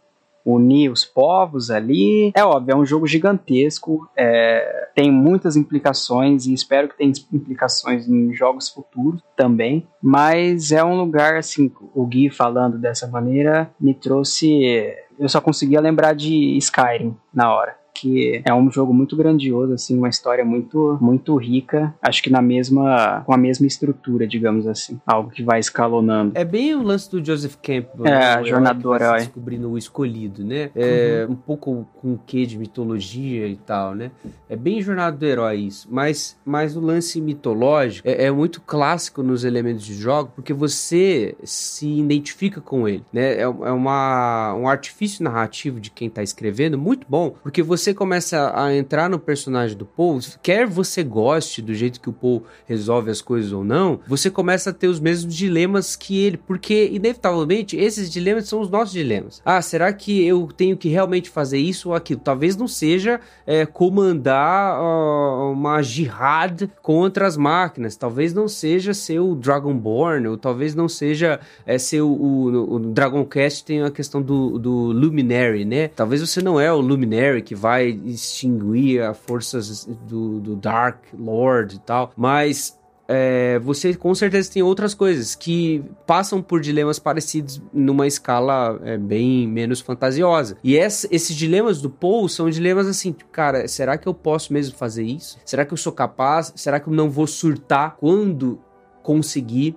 unir os povos ali. É óbvio, é um jogo gigantesco, é, tem muitas implicações e espero que tenha implicações em jogos futuros também. Mas é um lugar assim, o Gui falando dessa maneira me trouxe. Eu só conseguia lembrar de Skyrim na hora que é um jogo muito grandioso, assim, uma história muito, muito rica, acho que na mesma, com a mesma estrutura, digamos assim, algo que vai escalonando. É bem o lance do Joseph Campbell, é, né? a jornada do herói. Descobrindo o escolhido, né? É uhum. um pouco com o quê de mitologia e tal, né? É bem jornada do herói isso, mas, mas o lance mitológico é, é muito clássico nos elementos de jogo, porque você se identifica com ele, né? É, é uma, um artifício narrativo de quem tá escrevendo muito bom, porque você começa a entrar no personagem do Paul, quer você goste do jeito que o Paul resolve as coisas ou não, você começa a ter os mesmos dilemas que ele, porque inevitavelmente esses dilemas são os nossos dilemas. Ah, será que eu tenho que realmente fazer isso ou aquilo? Talvez não seja é, comandar uh, uma jihad contra as máquinas, talvez não seja ser o Dragonborn, ou talvez não seja é, ser o, o, o Dragoncast tem a questão do, do Luminary, né? Talvez você não é o Luminary que vai vai extinguir as forças do, do Dark Lord e tal, mas é, você com certeza tem outras coisas que passam por dilemas parecidos numa escala é, bem menos fantasiosa. E essa, esses dilemas do Paul são dilemas assim, tipo, cara, será que eu posso mesmo fazer isso? Será que eu sou capaz? Será que eu não vou surtar quando conseguir?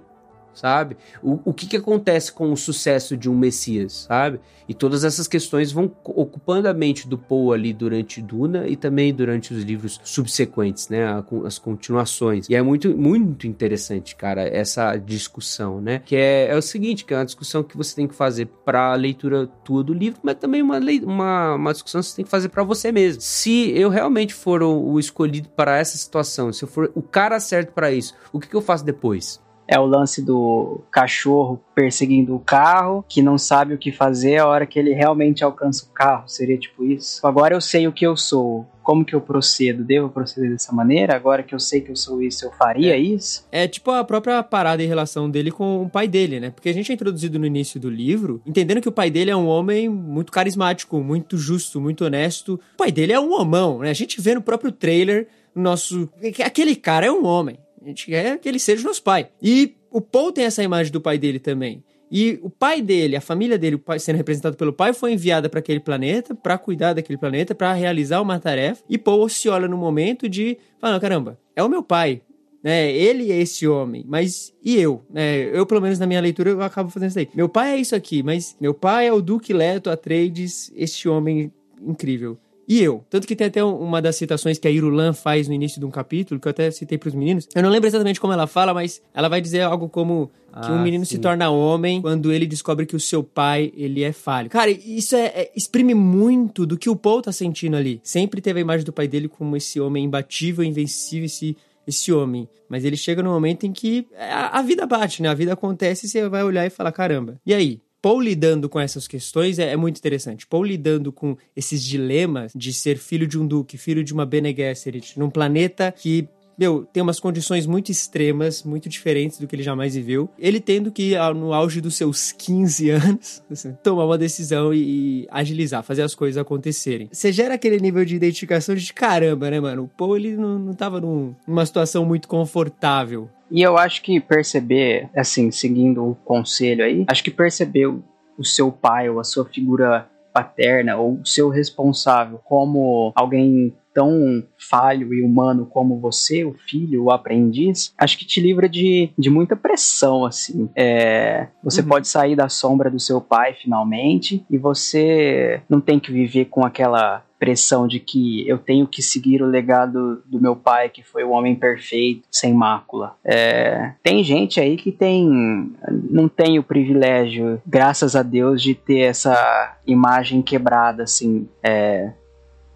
Sabe? O, o que, que acontece com o sucesso de um Messias, sabe? E todas essas questões vão ocupando a mente do Poe ali durante Duna e também durante os livros subsequentes, né? As continuações. E é muito, muito interessante, cara, essa discussão, né? Que é, é o seguinte, que é uma discussão que você tem que fazer para a leitura tua do livro, mas também uma, uma, uma discussão que você tem que fazer para você mesmo. Se eu realmente for o, o escolhido para essa situação, se eu for o cara certo para isso, o que, que eu faço depois? É o lance do cachorro perseguindo o carro, que não sabe o que fazer a hora que ele realmente alcança o carro. Seria tipo isso. Agora eu sei o que eu sou. Como que eu procedo? Devo proceder dessa maneira? Agora que eu sei que eu sou isso, eu faria é. isso? É tipo a própria parada em relação dele com o pai dele, né? Porque a gente é introduzido no início do livro, entendendo que o pai dele é um homem muito carismático, muito justo, muito honesto. O pai dele é um homão, né? A gente vê no próprio trailer, nosso. Aquele cara é um homem. A gente quer que ele seja o nosso pai. E o Paul tem essa imagem do pai dele também. E o pai dele, a família dele, sendo representado pelo pai, foi enviada para aquele planeta, para cuidar daquele planeta, para realizar uma tarefa. E Paul se olha no momento de falar: caramba, é o meu pai. Né? Ele é esse homem, mas e eu? Né? Eu, pelo menos na minha leitura, eu acabo fazendo isso aí. Meu pai é isso aqui, mas meu pai é o Duque Leto Atreides, este homem incrível. E eu. Tanto que tem até uma das citações que a Irulan faz no início de um capítulo, que eu até citei pros meninos. Eu não lembro exatamente como ela fala, mas ela vai dizer algo como que ah, um menino sim. se torna homem quando ele descobre que o seu pai, ele é falho. Cara, isso é, é, exprime muito do que o Paul tá sentindo ali. Sempre teve a imagem do pai dele como esse homem imbatível, invencível, esse esse homem. Mas ele chega no momento em que a, a vida bate, né? A vida acontece e você vai olhar e falar: caramba, e aí? Paul lidando com essas questões é, é, muito interessante. Paul lidando com esses dilemas de ser filho de um duque, filho de uma Bene Gesserit, num planeta que meu, tem umas condições muito extremas, muito diferentes do que ele jamais viveu. Ele tendo que, no auge dos seus 15 anos, tomar uma decisão e, e, agilizar, fazer as coisas acontecerem. Você gera aquele nível de identificação de caramba, né, mano? O Paul, ele não, não tava num, numa situação muito confortável. E eu acho que perceber, assim, seguindo o conselho aí, acho que perceber o seu pai ou a sua figura paterna ou o seu responsável como alguém tão falho e humano como você, o filho, o aprendiz, acho que te livra de, de muita pressão, assim. É, você uhum. pode sair da sombra do seu pai finalmente e você não tem que viver com aquela pressão de que eu tenho que seguir o legado do meu pai, que foi o homem perfeito, sem mácula. É, tem gente aí que tem não tem o privilégio, graças a Deus, de ter essa imagem quebrada, assim, é,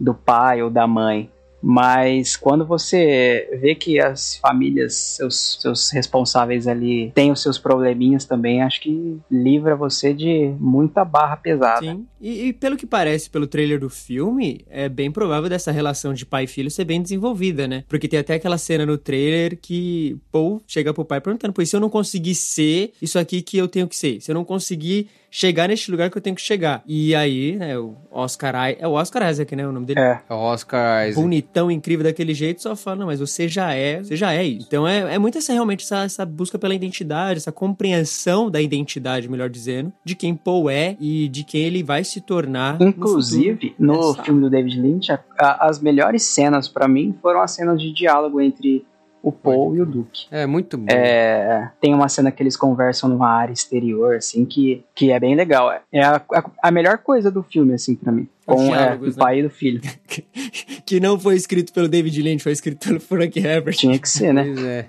do pai ou da mãe. Mas quando você vê que as famílias, seus, seus responsáveis ali, têm os seus probleminhas também, acho que livra você de muita barra pesada. Sim, e, e, pelo que parece pelo trailer do filme, é bem provável dessa relação de pai e filho ser bem desenvolvida, né? Porque tem até aquela cena no trailer que Paul chega pro pai perguntando: pois se eu não conseguir ser isso aqui que eu tenho que ser, se eu não conseguir chegar neste lugar que eu tenho que chegar. E aí, né, o Oscar Isaac, é o Oscar Isaac, né, o nome dele? É, é o Oscar Isaac. Bonitão, incrível daquele jeito, só fala, não, mas você já é, você já é isso. Então é, é muito essa, realmente, essa, essa busca pela identidade, essa compreensão da identidade, melhor dizendo, de quem Paul é e de quem ele vai se tornar. Inclusive, no, no filme do David Lynch, a, a, as melhores cenas para mim foram as cenas de diálogo entre o Paul e o Duke. É, muito bom. É, tem uma cena que eles conversam numa área exterior, assim, que, que é bem legal. É a, a, a melhor coisa do filme, assim, para mim. Com é, o pai né? e o filho. que não foi escrito pelo David Lynch, foi escrito pelo Frank Herbert. Tinha que ser, né? Pois é.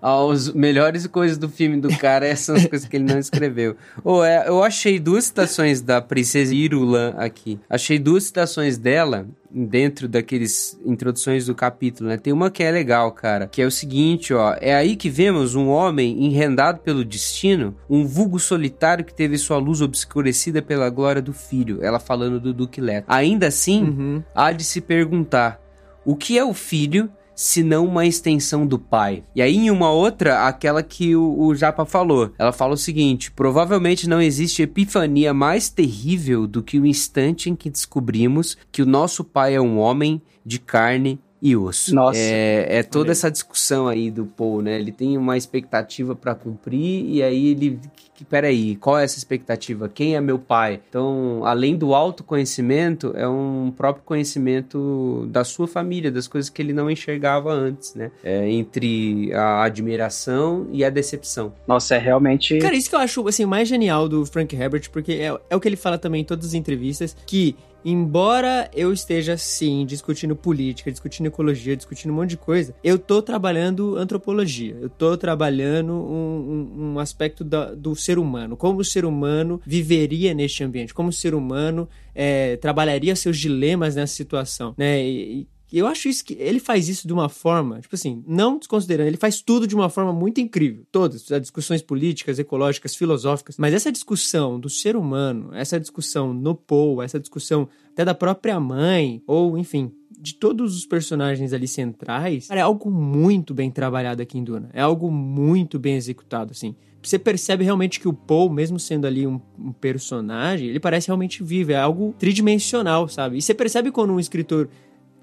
As melhores coisas do filme do cara são as coisas que ele não escreveu. Oh, é, eu achei duas citações da Princesa Irulan aqui. Achei duas citações dela dentro daqueles introduções do capítulo, né? Tem uma que é legal, cara, que é o seguinte, ó, é aí que vemos um homem enrendado pelo destino, um vulgo solitário que teve sua luz obscurecida pela glória do filho. Ela falando do Duque Leto. Ainda assim, uhum. há de se perguntar o que é o filho se não uma extensão do pai. E aí, em uma outra, aquela que o, o Japa falou, ela fala o seguinte: provavelmente não existe epifania mais terrível do que o instante em que descobrimos que o nosso pai é um homem de carne e osso. Nossa. É, é toda essa discussão aí do Paul, né? Ele tem uma expectativa para cumprir e aí ele que, peraí, qual é essa expectativa? Quem é meu pai? Então, além do autoconhecimento, é um próprio conhecimento da sua família, das coisas que ele não enxergava antes, né? É, entre a admiração e a decepção. Nossa, é realmente. Cara, isso que eu acho assim, mais genial do Frank Herbert, porque é, é o que ele fala também em todas as entrevistas, que embora eu esteja sim discutindo política, discutindo ecologia, discutindo um monte de coisa, eu tô trabalhando antropologia, eu tô trabalhando um, um, um aspecto da, do ser humano, como o ser humano viveria neste ambiente, como o ser humano é, trabalharia seus dilemas nessa situação, né? E, eu acho isso que ele faz isso de uma forma, tipo assim, não desconsiderando, ele faz tudo de uma forma muito incrível. Todas, as discussões políticas, ecológicas, filosóficas, mas essa discussão do ser humano, essa discussão no Paul, essa discussão até da própria mãe, ou enfim, de todos os personagens ali centrais, cara, é algo muito bem trabalhado aqui em Duna. É algo muito bem executado, assim. Você percebe realmente que o Paul, mesmo sendo ali um, um personagem, ele parece realmente vivo. É algo tridimensional, sabe? E você percebe quando um escritor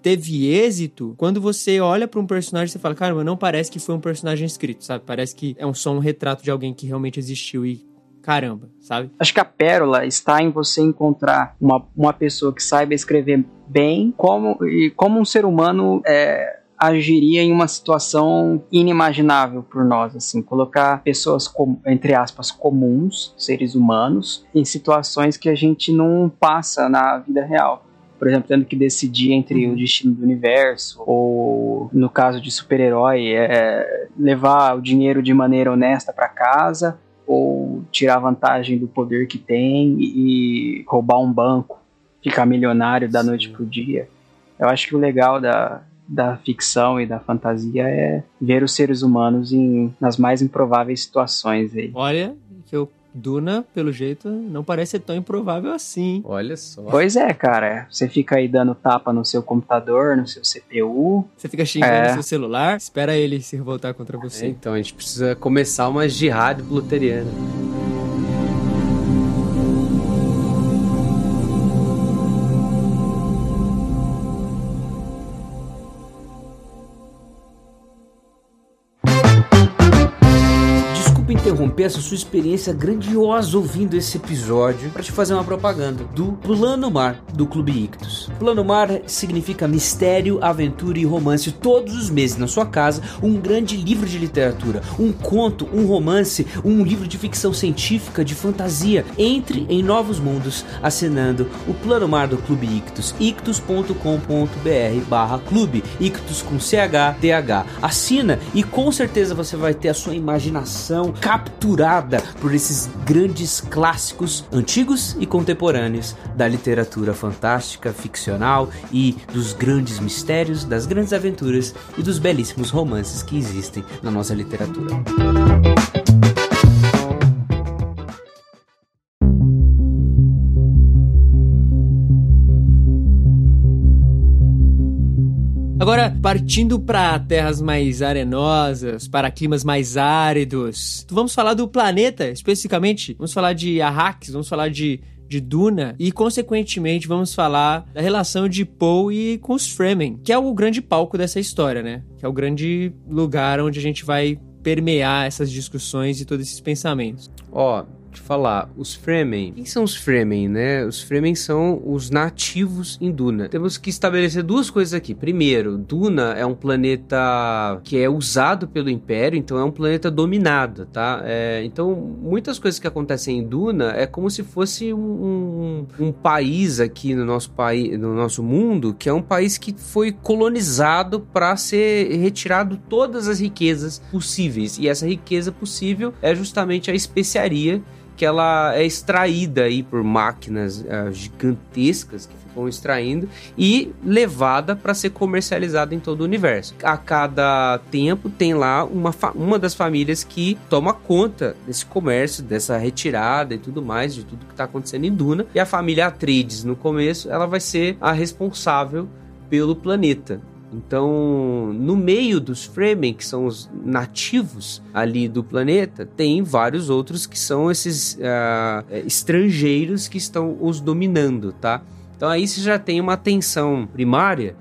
teve êxito, quando você olha para um personagem, você fala, caramba, não parece que foi um personagem escrito, sabe? Parece que é um só um retrato de alguém que realmente existiu e caramba, sabe? Acho que a pérola está em você encontrar uma, uma pessoa que saiba escrever bem como, e como um ser humano é, agiria em uma situação inimaginável por nós, assim, colocar pessoas com, entre aspas comuns, seres humanos, em situações que a gente não passa na vida real por exemplo, tendo que decidir entre uhum. o destino do universo, ou no caso de super-herói, é, levar o dinheiro de maneira honesta para casa, ou tirar vantagem do poder que tem e roubar um banco, ficar milionário da Sim. noite pro dia. Eu acho que o legal da, da ficção e da fantasia é ver os seres humanos em, nas mais improváveis situações aí. Olha, que eu Duna, pelo jeito, não parece ser tão improvável assim. Olha só. Pois é, cara. Você fica aí dando tapa no seu computador, no seu CPU. Você fica xingando é. seu celular, espera ele se revoltar contra você. É, então, a gente precisa começar uma jihad luteriana. Essa sua experiência grandiosa ouvindo esse episódio para te fazer uma propaganda do Plano Mar do Clube Ictus. Plano Mar significa mistério, aventura e romance todos os meses na sua casa, um grande livro de literatura, um conto, um romance, um livro de ficção científica, de fantasia. Entre em novos mundos assinando o Plano Mar do Clube Ictus, ictus.com.br barra clube, Ictus com CH, Assina e com certeza você vai ter a sua imaginação captada capturada por esses grandes clássicos antigos e contemporâneos da literatura fantástica, ficcional e dos grandes mistérios, das grandes aventuras e dos belíssimos romances que existem na nossa literatura. Agora, partindo para terras mais arenosas, para climas mais áridos, vamos falar do planeta especificamente. Vamos falar de Arrakis, vamos falar de de Duna e, consequentemente, vamos falar da relação de Poe e com os Fremen, que é o grande palco dessa história, né? Que é o grande lugar onde a gente vai permear essas discussões e todos esses pensamentos. Ó, oh, te falar, os Fremen. Quem são os Fremen, né? Os Fremen são os nativos em Duna. Temos que estabelecer duas coisas aqui. Primeiro, Duna é um planeta que é usado pelo Império, então é um planeta dominado, tá? É, então, muitas coisas que acontecem em Duna é como se fosse um, um, um país aqui no nosso país, no nosso mundo, que é um país que foi colonizado para ser retirado todas as riquezas possíveis. E essa riqueza possível é justamente a especiaria que ela é extraída aí por máquinas uh, gigantescas que ficam extraindo e levada para ser comercializada em todo o universo. A cada tempo tem lá uma, uma das famílias que toma conta desse comércio, dessa retirada e tudo mais, de tudo que está acontecendo em Duna. E a família Atreides, no começo, ela vai ser a responsável pelo planeta. Então, no meio dos Fremen, que são os nativos ali do planeta, tem vários outros que são esses uh, estrangeiros que estão os dominando, tá? Então aí você já tem uma tensão primária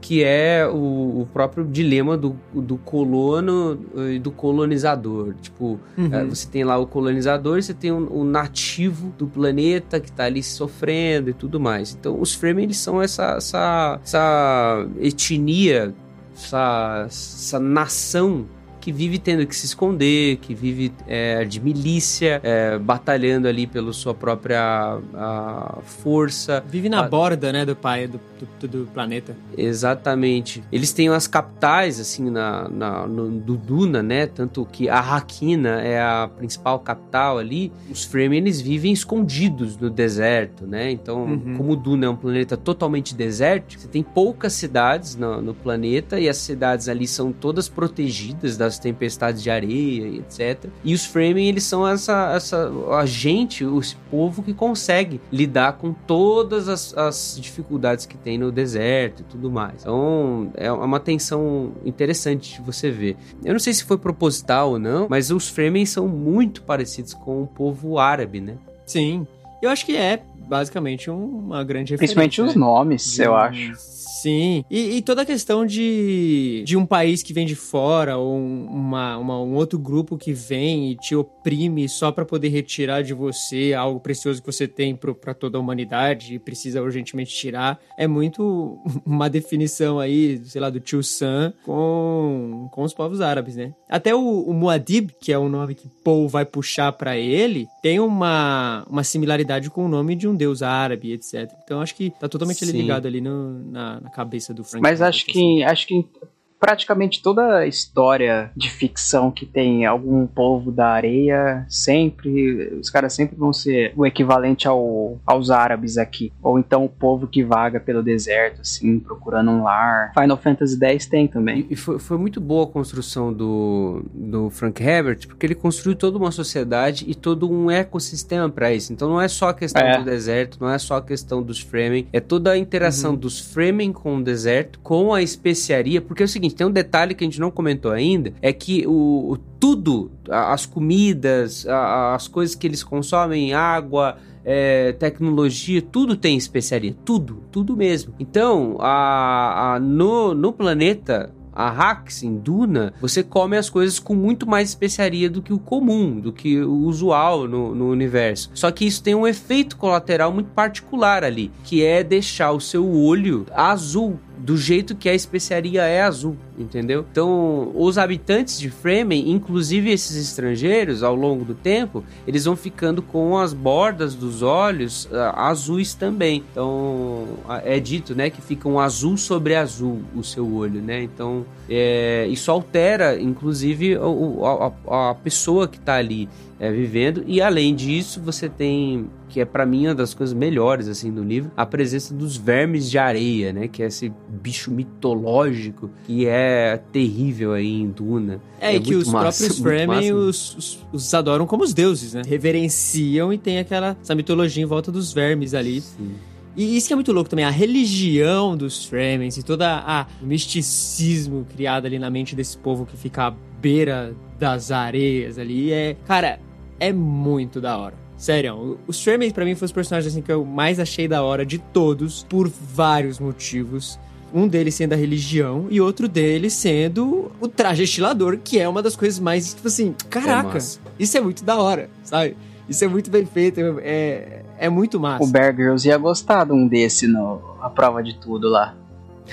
que é o, o, próprio dilema do, do colono e do colonizador. Tipo, uhum. é, você tem lá o colonizador e você tem o, o, nativo do planeta que está ali sofrendo e tudo mais. Então, os Fremen, eles são essa, essa, essa etnia, essa, essa nação que vive tendo que se esconder, que vive é, de milícia, é, batalhando ali pela sua própria a, força. Vive na a... borda, né, do pai do, do, do, planeta. Exatamente. Eles têm as capitais, assim, na, na no, do Duna, né, tanto que a Hakina é a principal capital ali. Os Fremen, eles vivem escondidos no deserto, né, então, uhum. como o Duna é um planeta totalmente desértico, você tem poucas cidades no, no planeta e as cidades ali são todas protegidas das das tempestades de areia e etc. E os Fremen, eles são essa, essa a gente, o povo que consegue lidar com todas as, as dificuldades que tem no deserto e tudo mais. Então, é uma tensão interessante de você ver. Eu não sei se foi proposital ou não, mas os Fremen são muito parecidos com o povo árabe, né? Sim. Eu acho que é basicamente uma grande referência. Principalmente os né? nomes, de eu acho. Sim. E, e, toda a questão de, de um país que vem de fora ou uma, uma, um outro grupo que vem e te oprime só para poder retirar de você algo precioso que você tem para toda a humanidade e precisa urgentemente tirar, é muito uma definição aí, sei lá, do tio Sam com, com os povos árabes, né? Até o, o Muad'Dib, que é o nome que Paul vai puxar para ele, tem uma, uma similaridade com o nome de um deus árabe, etc. Então acho que tá totalmente ligado ali no, na, na cabeça do Frank. Mas acho que, acho que praticamente toda história de ficção que tem algum povo da areia, sempre, os caras sempre vão ser o equivalente ao, aos árabes aqui. Ou então o povo que vaga pelo deserto, assim, procurando um lar. Final Fantasy X tem também. E, foi, foi, muito boa a construção do, do Frank Herbert, porque ele construiu toda uma sociedade e todo um ecossistema para isso. Então não é só a questão é. do deserto, não é só a questão dos Fremen, é toda a interação uhum. dos Fremen com o deserto, com a especiaria, porque é o seguinte, tem um detalhe que a gente não comentou ainda, é que o, o tudo, as comidas, as coisas que eles consomem, água, é, tecnologia, tudo tem especiaria, tudo, tudo mesmo. Então, a, a no, no planeta a Hax, em Duna, você come as coisas com muito mais especiaria do que o comum, do que o usual no, no universo. Só que isso tem um efeito colateral muito particular ali, que é deixar o seu olho azul do jeito que a especiaria é azul, entendeu? Então, os habitantes de Fremen, inclusive esses estrangeiros, ao longo do tempo, eles vão ficando com as bordas dos olhos uh, azuis também. Então, é dito, né, que fica um azul sobre azul o seu olho, né? Então, é, isso altera, inclusive, a, a, a pessoa que está ali é, vivendo. E além disso, você tem, que é para mim uma das coisas melhores assim do livro, a presença dos vermes de areia, né? Que é esse bicho mitológico que é terrível aí em Duna. É, é e que os massa, próprios Fremen os, os, os, adoram como os deuses, né? Reverenciam e tem aquela essa mitologia em volta dos vermes ali. Sim. E isso que é muito louco também, a religião dos Fremens e todo o misticismo criado ali na mente desse povo que fica à beira das areias ali. É, cara, é muito da hora. Sério, os Fremen pra mim foi os personagens assim, que eu mais achei da hora de todos, por vários motivos. Um deles sendo a religião e outro deles sendo o traje estilador, que é uma das coisas mais, tipo assim, caraca, é isso é muito da hora, sabe? Isso é muito bem feito, é, é muito massa. O Bear Grylls ia gostar de um desse no, a prova de tudo lá.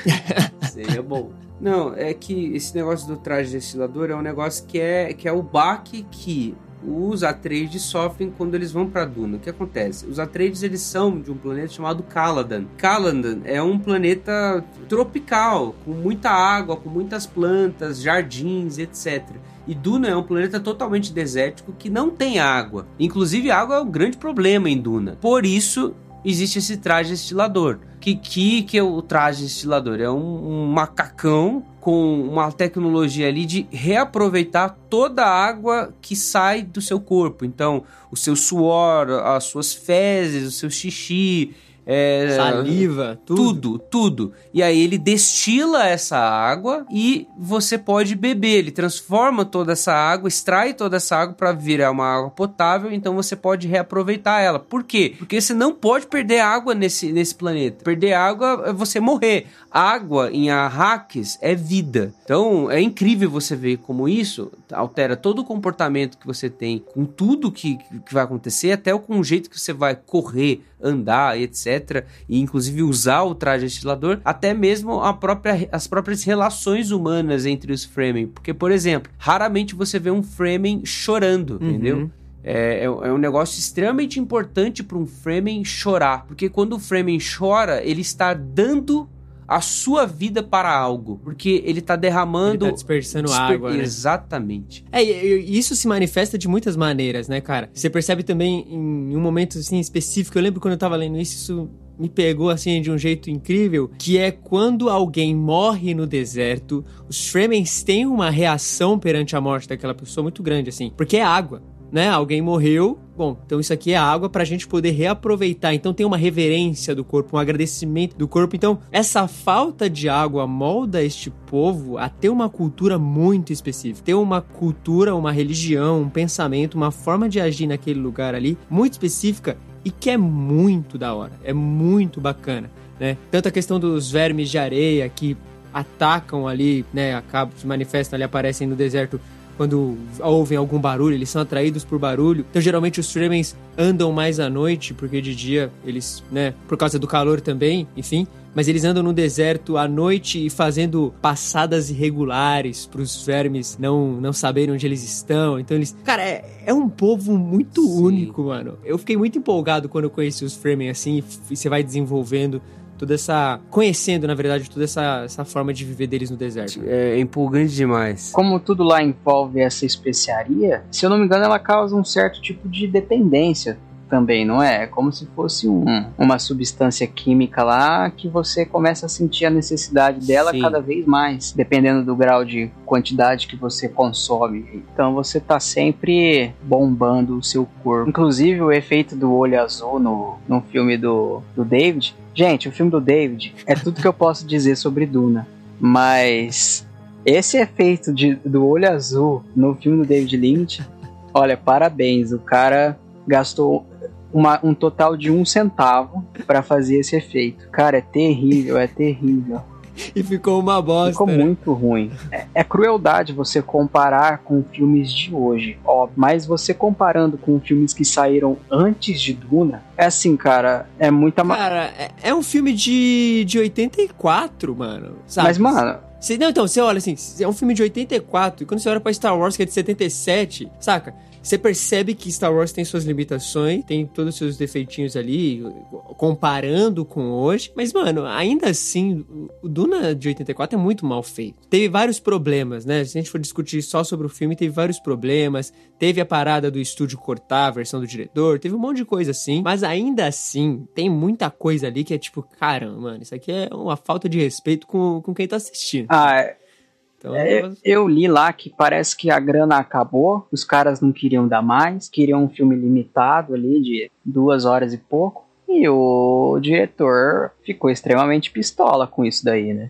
Seria bom. Não, é que esse negócio do traje destilador é um negócio que é, que é o baque que os Atreides sofrem quando eles vão para Duna. O que acontece? Os Atreides eles são de um planeta chamado Caladan. Caladan é um planeta tropical, com muita água, com muitas plantas, jardins, etc. E Duna é um planeta totalmente desértico que não tem água. Inclusive, água é um grande problema em Duna. Por isso, existe esse traje estilador. Que que, que é o traje estilador? É um, um macacão com uma tecnologia ali de reaproveitar toda a água que sai do seu corpo. Então, o seu suor, as suas fezes, o seu xixi, é, saliva, tudo. tudo, tudo. E aí ele destila essa água e você pode beber. Ele transforma toda essa água, extrai toda essa água para virar uma água potável. Então você pode reaproveitar ela. Por quê? Porque você não pode perder água nesse, nesse planeta. Perder água é você morrer. Água em Arrakis é vida. Então é incrível você ver como isso altera todo o comportamento que você tem com tudo que, que vai acontecer, até com o jeito que você vai correr, andar, etc. E inclusive usar o traje estilador, até mesmo a própria, as próprias relações humanas entre os Fremen. Porque, por exemplo, raramente você vê um Fremen chorando, uhum. entendeu? É, é, é, um negócio extremamente importante para um Fremen chorar. Porque quando o Fremen chora, ele está dando a sua vida para algo, porque ele tá derramando. Ele tá dispersando disper... água. Né? Exatamente. É, e isso se manifesta de muitas maneiras, né, cara? Você percebe também em um momento assim específico. Eu lembro quando eu tava lendo isso, isso me pegou assim de um jeito incrível, que é quando alguém morre no deserto, os Fremens têm uma reação perante a morte daquela pessoa muito grande assim, porque é água né? Alguém morreu. Bom, então isso aqui é água para a gente poder reaproveitar. Então tem uma reverência do corpo, um agradecimento do corpo. Então essa falta de água molda este povo a ter uma cultura muito específica, ter uma cultura, uma religião, um pensamento, uma forma de agir naquele lugar ali muito específica e que é muito da hora, é muito bacana, né? Tanto a questão dos vermes de areia que atacam ali, né? Acabam, se manifestam ali, aparecem no deserto quando ouvem algum barulho, eles são atraídos por barulho. Então, geralmente, os Fremens andam mais à noite, porque de dia eles, né, por causa do calor também, enfim. Mas eles andam no deserto à noite e fazendo passadas irregulares para os vermes não, não saberem onde eles estão. Então eles. Cara, é, é um povo muito Sim. único, mano. Eu fiquei muito empolgado quando eu conheci os Fremen assim, e você vai desenvolvendo toda essa. conhecendo, na verdade, toda essa, essa forma de viver deles no deserto. É empolgante demais. Como tudo lá envolve essa especiaria, se eu não me engano, ela causa um certo tipo de dependência também, não é? É como se fosse um, uma substância química lá que você começa a sentir a necessidade dela Sim. cada vez mais, dependendo do grau de quantidade que você consome. Então você tá sempre bombando o seu corpo. Inclusive o efeito do olho azul no, no filme do, do David. Gente, o filme do David é tudo que eu posso dizer sobre Duna. Mas esse efeito de, do olho azul no filme do David Lynch, olha, parabéns. O cara gastou uma- um total de um centavo pra fazer esse efeito. Cara, é terrível, é terrível. E ficou uma bosta. Ficou né? muito ruim. É, é crueldade você comparar com filmes de hoje, ó. Mas você comparando com filmes que saíram antes de Duna, é assim, cara, é muita. Cara, é, é um filme de, de 84, mano. Sabe? Mas, mano, Você- não, então, você olha assim, é um filme de 84, e quando você olha pra Star Wars, que é de 77, saca? Você percebe que Star Wars tem suas limitações, tem todos os seus defeitinhos ali, comparando com hoje. Mas, mano, ainda assim, o- Duna de 84 é muito mal feito. Teve vários problemas, né? Se a gente for discutir só sobre o filme, teve vários problemas. Teve a parada do estúdio cortar a versão do diretor, teve um monte de coisa assim. Mas ainda assim, tem muita coisa ali que é tipo, caramba, mano, isso aqui é uma falta de respeito com, com quem tá assistindo. ah, Então, É, eu, eu li lá que parece que a grana acabou, os caras não queriam dar mais, queriam um filme limitado ali de duas horas e pouco, e o diretor ficou extremamente pistola com isso daí, né?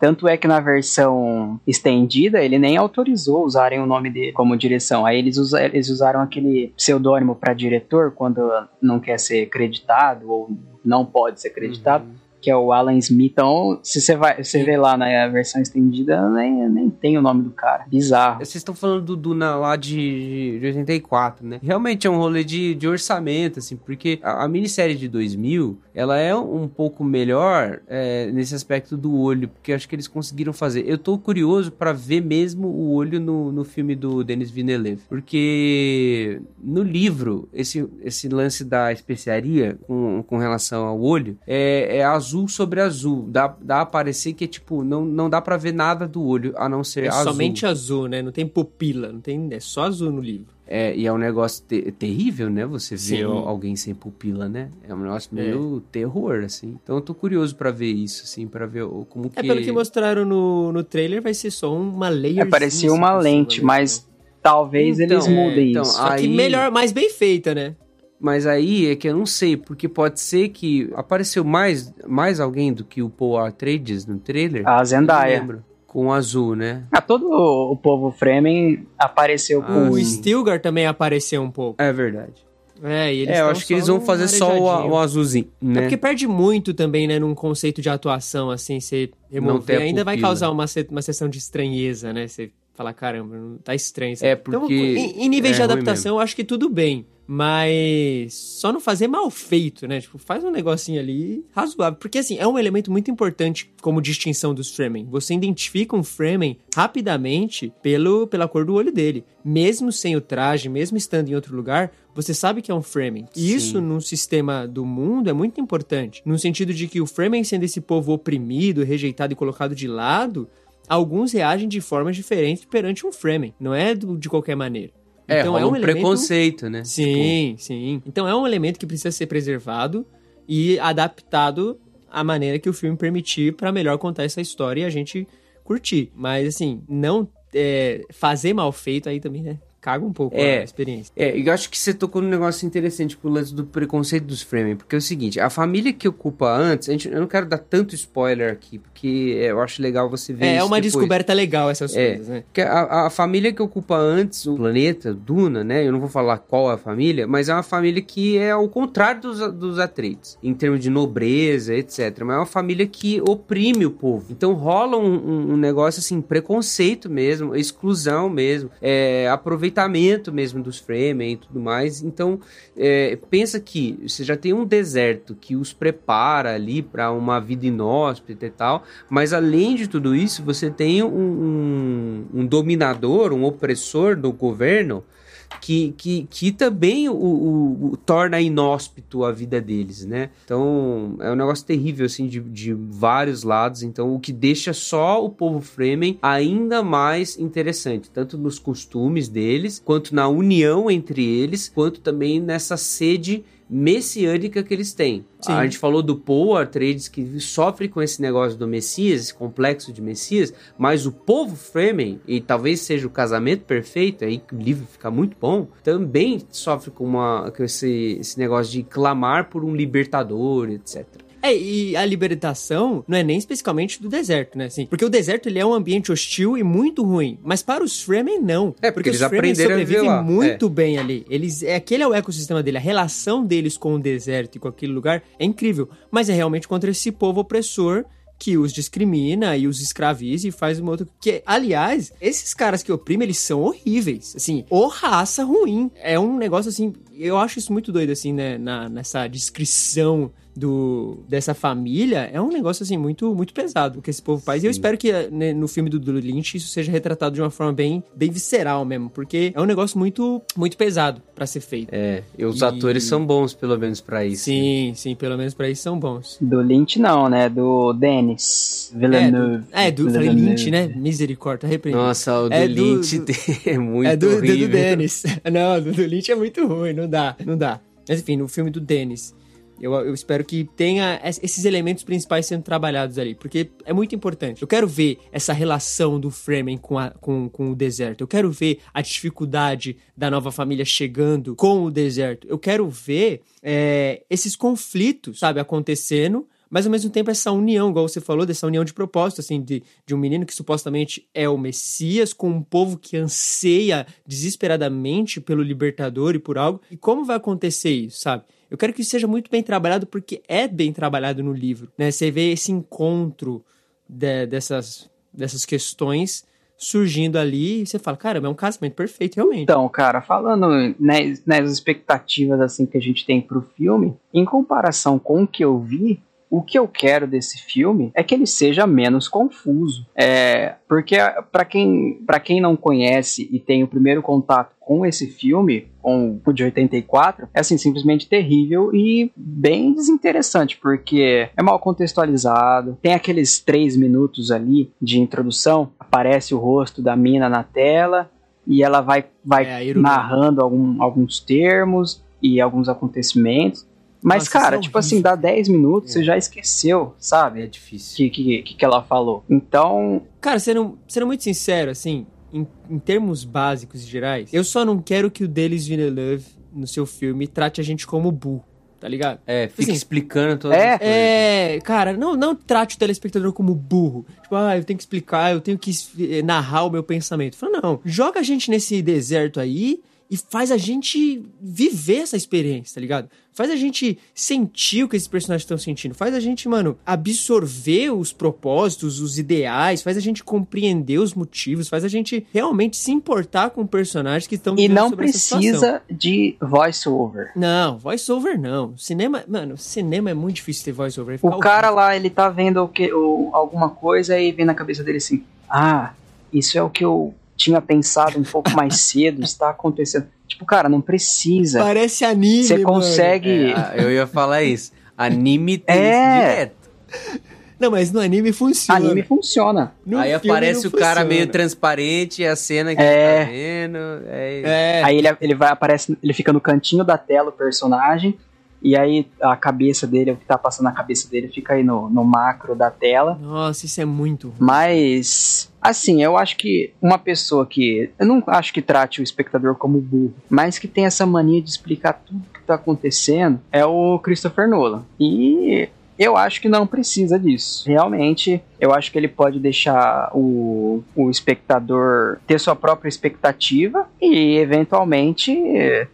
Tanto é que na versão estendida ele nem autorizou usarem o nome dele como direção. Aí eles, usa- eles usaram aquele pseudônimo para diretor quando não quer ser creditado ou não pode ser creditado que é o Alan Smith. Então, se você vai, você vê lá na versão estendida, nem, nem tem o nome do cara. Bizarro. Vocês estão falando do Duna lá de, de 84, né? Realmente é um rolê de, de orçamento, assim, porque a, a minissérie de 2000, ela é um pouco melhor é, nesse aspecto do olho, porque acho que eles conseguiram fazer. Eu tô curioso pra ver mesmo o olho no, no filme do Denis Villeneuve, porque no livro, esse, esse lance da especiaria com, com relação ao olho é, é azul sobre azul. Dá, dá a parecer que é tipo, não, não dá pra ver nada do olho a não ser É azul. somente azul, né? Não tem pupila, não tem, é só azul no livro. É, e é um negócio te- terrível, né? Você ver alguém sem pupila, né? É um negócio meio terror, assim. Então eu tô curioso pra ver isso, assim, pra ver o- como que... É, pelo que mostraram no, no trailer, vai ser só uma layer. É, parecia uma lente, mas talvez Então, eles é, mudem então, isso. Só que aí- melhor, mais bem feita, né? Mas aí é que eu não sei, porque pode ser que apareceu mais, mais alguém do que o Paul Atreides no trailer. A Zendaya. lembro. Com azul, né? Ah, todo o, povo Fremen apareceu Ah, com... o. Stilgar também apareceu um pouco. É verdade. É, e eles é, eu acho que eles vão fazer só o, o azulzinho, É né? porque perde muito também, né, num conceito de atuação, assim, você remover, ainda vai causar uma, uma sessão de estranheza, né, você fala, caramba, tá estranho. isso É, aqui. porque Então, em, em níveis é de adaptação, eu acho que tudo bem, mas só não fazer mal feito, né, tipo, faz um negocinho ali razoável, porque, assim, é um elemento muito importante como distinção dos Fremen, você identifica um Fremen rapidamente pelo, pela cor do olho dele, mesmo sem o traje, mesmo estando em outro lugar, você sabe que é um Fremen. E Sim. isso num sistema do mundo é muito importante. No sentido de que o Fremen sendo esse povo oprimido, rejeitado e colocado de lado, alguns reagem de formas diferentes perante um Fremen. Não é do- de qualquer maneira. É, então é um um elemento... preconceito, né? Sim, sim. Então é um elemento que precisa ser preservado e adaptado à maneira que o filme permitir pra melhor contar essa história e a gente curtir. Mas assim, não é, fazer mal feito aí também, né? Caga um pouco É. a experiência. É, eu acho que você tocou num negócio interessante com o lance do preconceito dos Fremen, porque é o seguinte, a família que ocupa antes, a gente, eu não quero dar tanto spoiler aqui, porque é, eu acho legal você ver É, é isso uma depois. descoberta legal essas É. coisas, né? Que a, a família que ocupa antes o planeta, Duna, né? Eu não vou falar qual é a família, mas é uma família que é ao contrário dos, dos Atreides, em termos de nobreza, etc. Mas é uma família que oprime o povo. Então rola um, um- um negócio assim, preconceito mesmo, exclusão mesmo, é, aproveitamento mesmo dos Fremen e tudo mais. Então, é, pensa que você já tem um deserto que os prepara ali para uma vida inóspita e tal, mas além de tudo isso, você tem um, um- um dominador, um opressor do governo que, que, que também o, o, o, torna inóspito a vida deles, né? Então, é um negócio terrível, assim, de, de vários lados. Então, o que deixa só o povo Fremen ainda mais interessante, tanto nos costumes deles, quanto na união entre eles, quanto também nessa sede messiânica que eles têm. Sim. A gente falou do Paul Atreides que sofre com esse negócio do Messias, esse complexo de Messias, mas o povo Fremen, e talvez seja o casamento perfeito, aí o livro fica muito bom, também sofre com, uma, com esse, esse negócio de clamar por um libertador, etc. É, e a libertação não é nem especificamente do deserto, né? Assim, porque o deserto ele é um ambiente hostil e muito ruim. Mas para os Fremen, não. É, porque, porque eles os Fremen sobrevivem muito é. bem ali. Eles, é, aquele é o ecossistema dele. A relação deles com o deserto e com aquele lugar é incrível. Mas é realmente contra esse povo opressor que os discrimina e os escraviza e faz uma outra. Que, aliás, esses caras que oprimem, eles são horríveis. Assim, ou raça ruim. É um negócio assim. Eu acho isso muito doido, assim, né? Na, nessa descrição do, dessa família é um negócio assim muito muito pesado que esse povo faz. Sim. E eu espero que né, no filme do, do Lynch isso seja retratado de uma forma bem bem visceral mesmo, porque é um negócio muito muito pesado para ser feito. É, e os e... atores são bons pelo menos para isso. Sim, né? sim, pelo menos para isso são bons. Do Lynch não, né? Do Dennis Villeneuve. É, do, é, do falei Lynch, né? Misericórdia, repreendido. Nossa, o do é Lynch do, é muito é do, horrível. É do, do Dennis. Não, do, do Lynch é muito ruim, não dá, não dá. Mas enfim, no filme do Dennis, eu, eu, espero que tenha esses elementos principais sendo trabalhados ali, porque é muito importante. Eu quero ver essa relação do Fremen com, a, com, com o deserto. Eu quero ver a dificuldade da nova família chegando com o deserto. Eu quero ver é, esses conflitos, sabe, acontecendo mas ao mesmo tempo essa união, igual você falou, dessa união de propósito, assim, de, de um menino que supostamente é o Messias, com um povo que anseia desesperadamente pelo libertador e por algo. E como vai acontecer isso, sabe? Eu quero que isso seja muito bem trabalhado, porque é bem trabalhado no livro, né? Você vê esse encontro de, dessas, dessas questões surgindo ali e você fala, caramba, é um casamento perfeito, realmente. Então, cara, falando nas, nas expectativas assim que a gente tem pro filme, em comparação com o que eu vi, o que eu quero desse filme é que ele seja menos confuso. É, porque para quem, quem não conhece e tem o primeiro contato com esse filme, com o de 84, é assim, simplesmente terrível e bem desinteressante, porque é mal contextualizado, tem aqueles três minutos ali de introdução, aparece o rosto da mina na tela e ela vai, vai é, narrando algum, alguns termos e alguns acontecimentos. Mas, Nossa, cara, tipo assim, dá 10 minutos, é. você já esqueceu, sabe? É difícil. O que, que, que ela falou. Então. Cara, sendo, sendo muito sincero, assim, em, em termos básicos e gerais, eu só não quero que o Delis Villeneuve, no seu filme, trate a gente como burro tá ligado? É, fica assim, explicando todas é, as coisas. É, cara, não, não trate o telespectador como burro. Tipo, ah, eu tenho que explicar, eu tenho que narrar o meu pensamento. Fala, não, joga a gente nesse deserto aí e faz a gente viver essa experiência, tá ligado? Faz a gente sentir o que esses personagens estão sentindo. Faz a gente, mano, absorver os propósitos, os ideais. Faz a gente compreender os motivos. Faz a gente realmente se importar com personagens que estão E não precisa de voice-over. Não, voice-over não. Cinema, mano, cinema é muito difícil ter voice-over. O cara lá, ele tá vendo o que, o, alguma coisa e vem na cabeça dele assim: ah, isso é o que eu tinha pensado um pouco mais cedo, está acontecendo. Tipo, cara, não precisa. Parece anime. Você consegue. É, eu ia falar isso. Anime tem é. direto. Não, mas no anime funciona. Anime funciona. No Aí aparece o cara meio transparente, a cena que é. tá vendo. É... é. Aí ele, ele vai, aparece, ele fica no cantinho da tela, o personagem. E aí a cabeça dele, o que tá passando na cabeça dele, fica aí no, no macro da tela. Nossa, isso é muito ruim. Mas, assim, eu acho que uma pessoa que. Eu não acho que trate o espectador como burro, mas que tem essa mania de explicar tudo que tá acontecendo é o Christopher Nolan. E eu acho que não precisa disso. Realmente, eu acho que ele pode deixar o, o espectador ter sua própria expectativa e, eventualmente,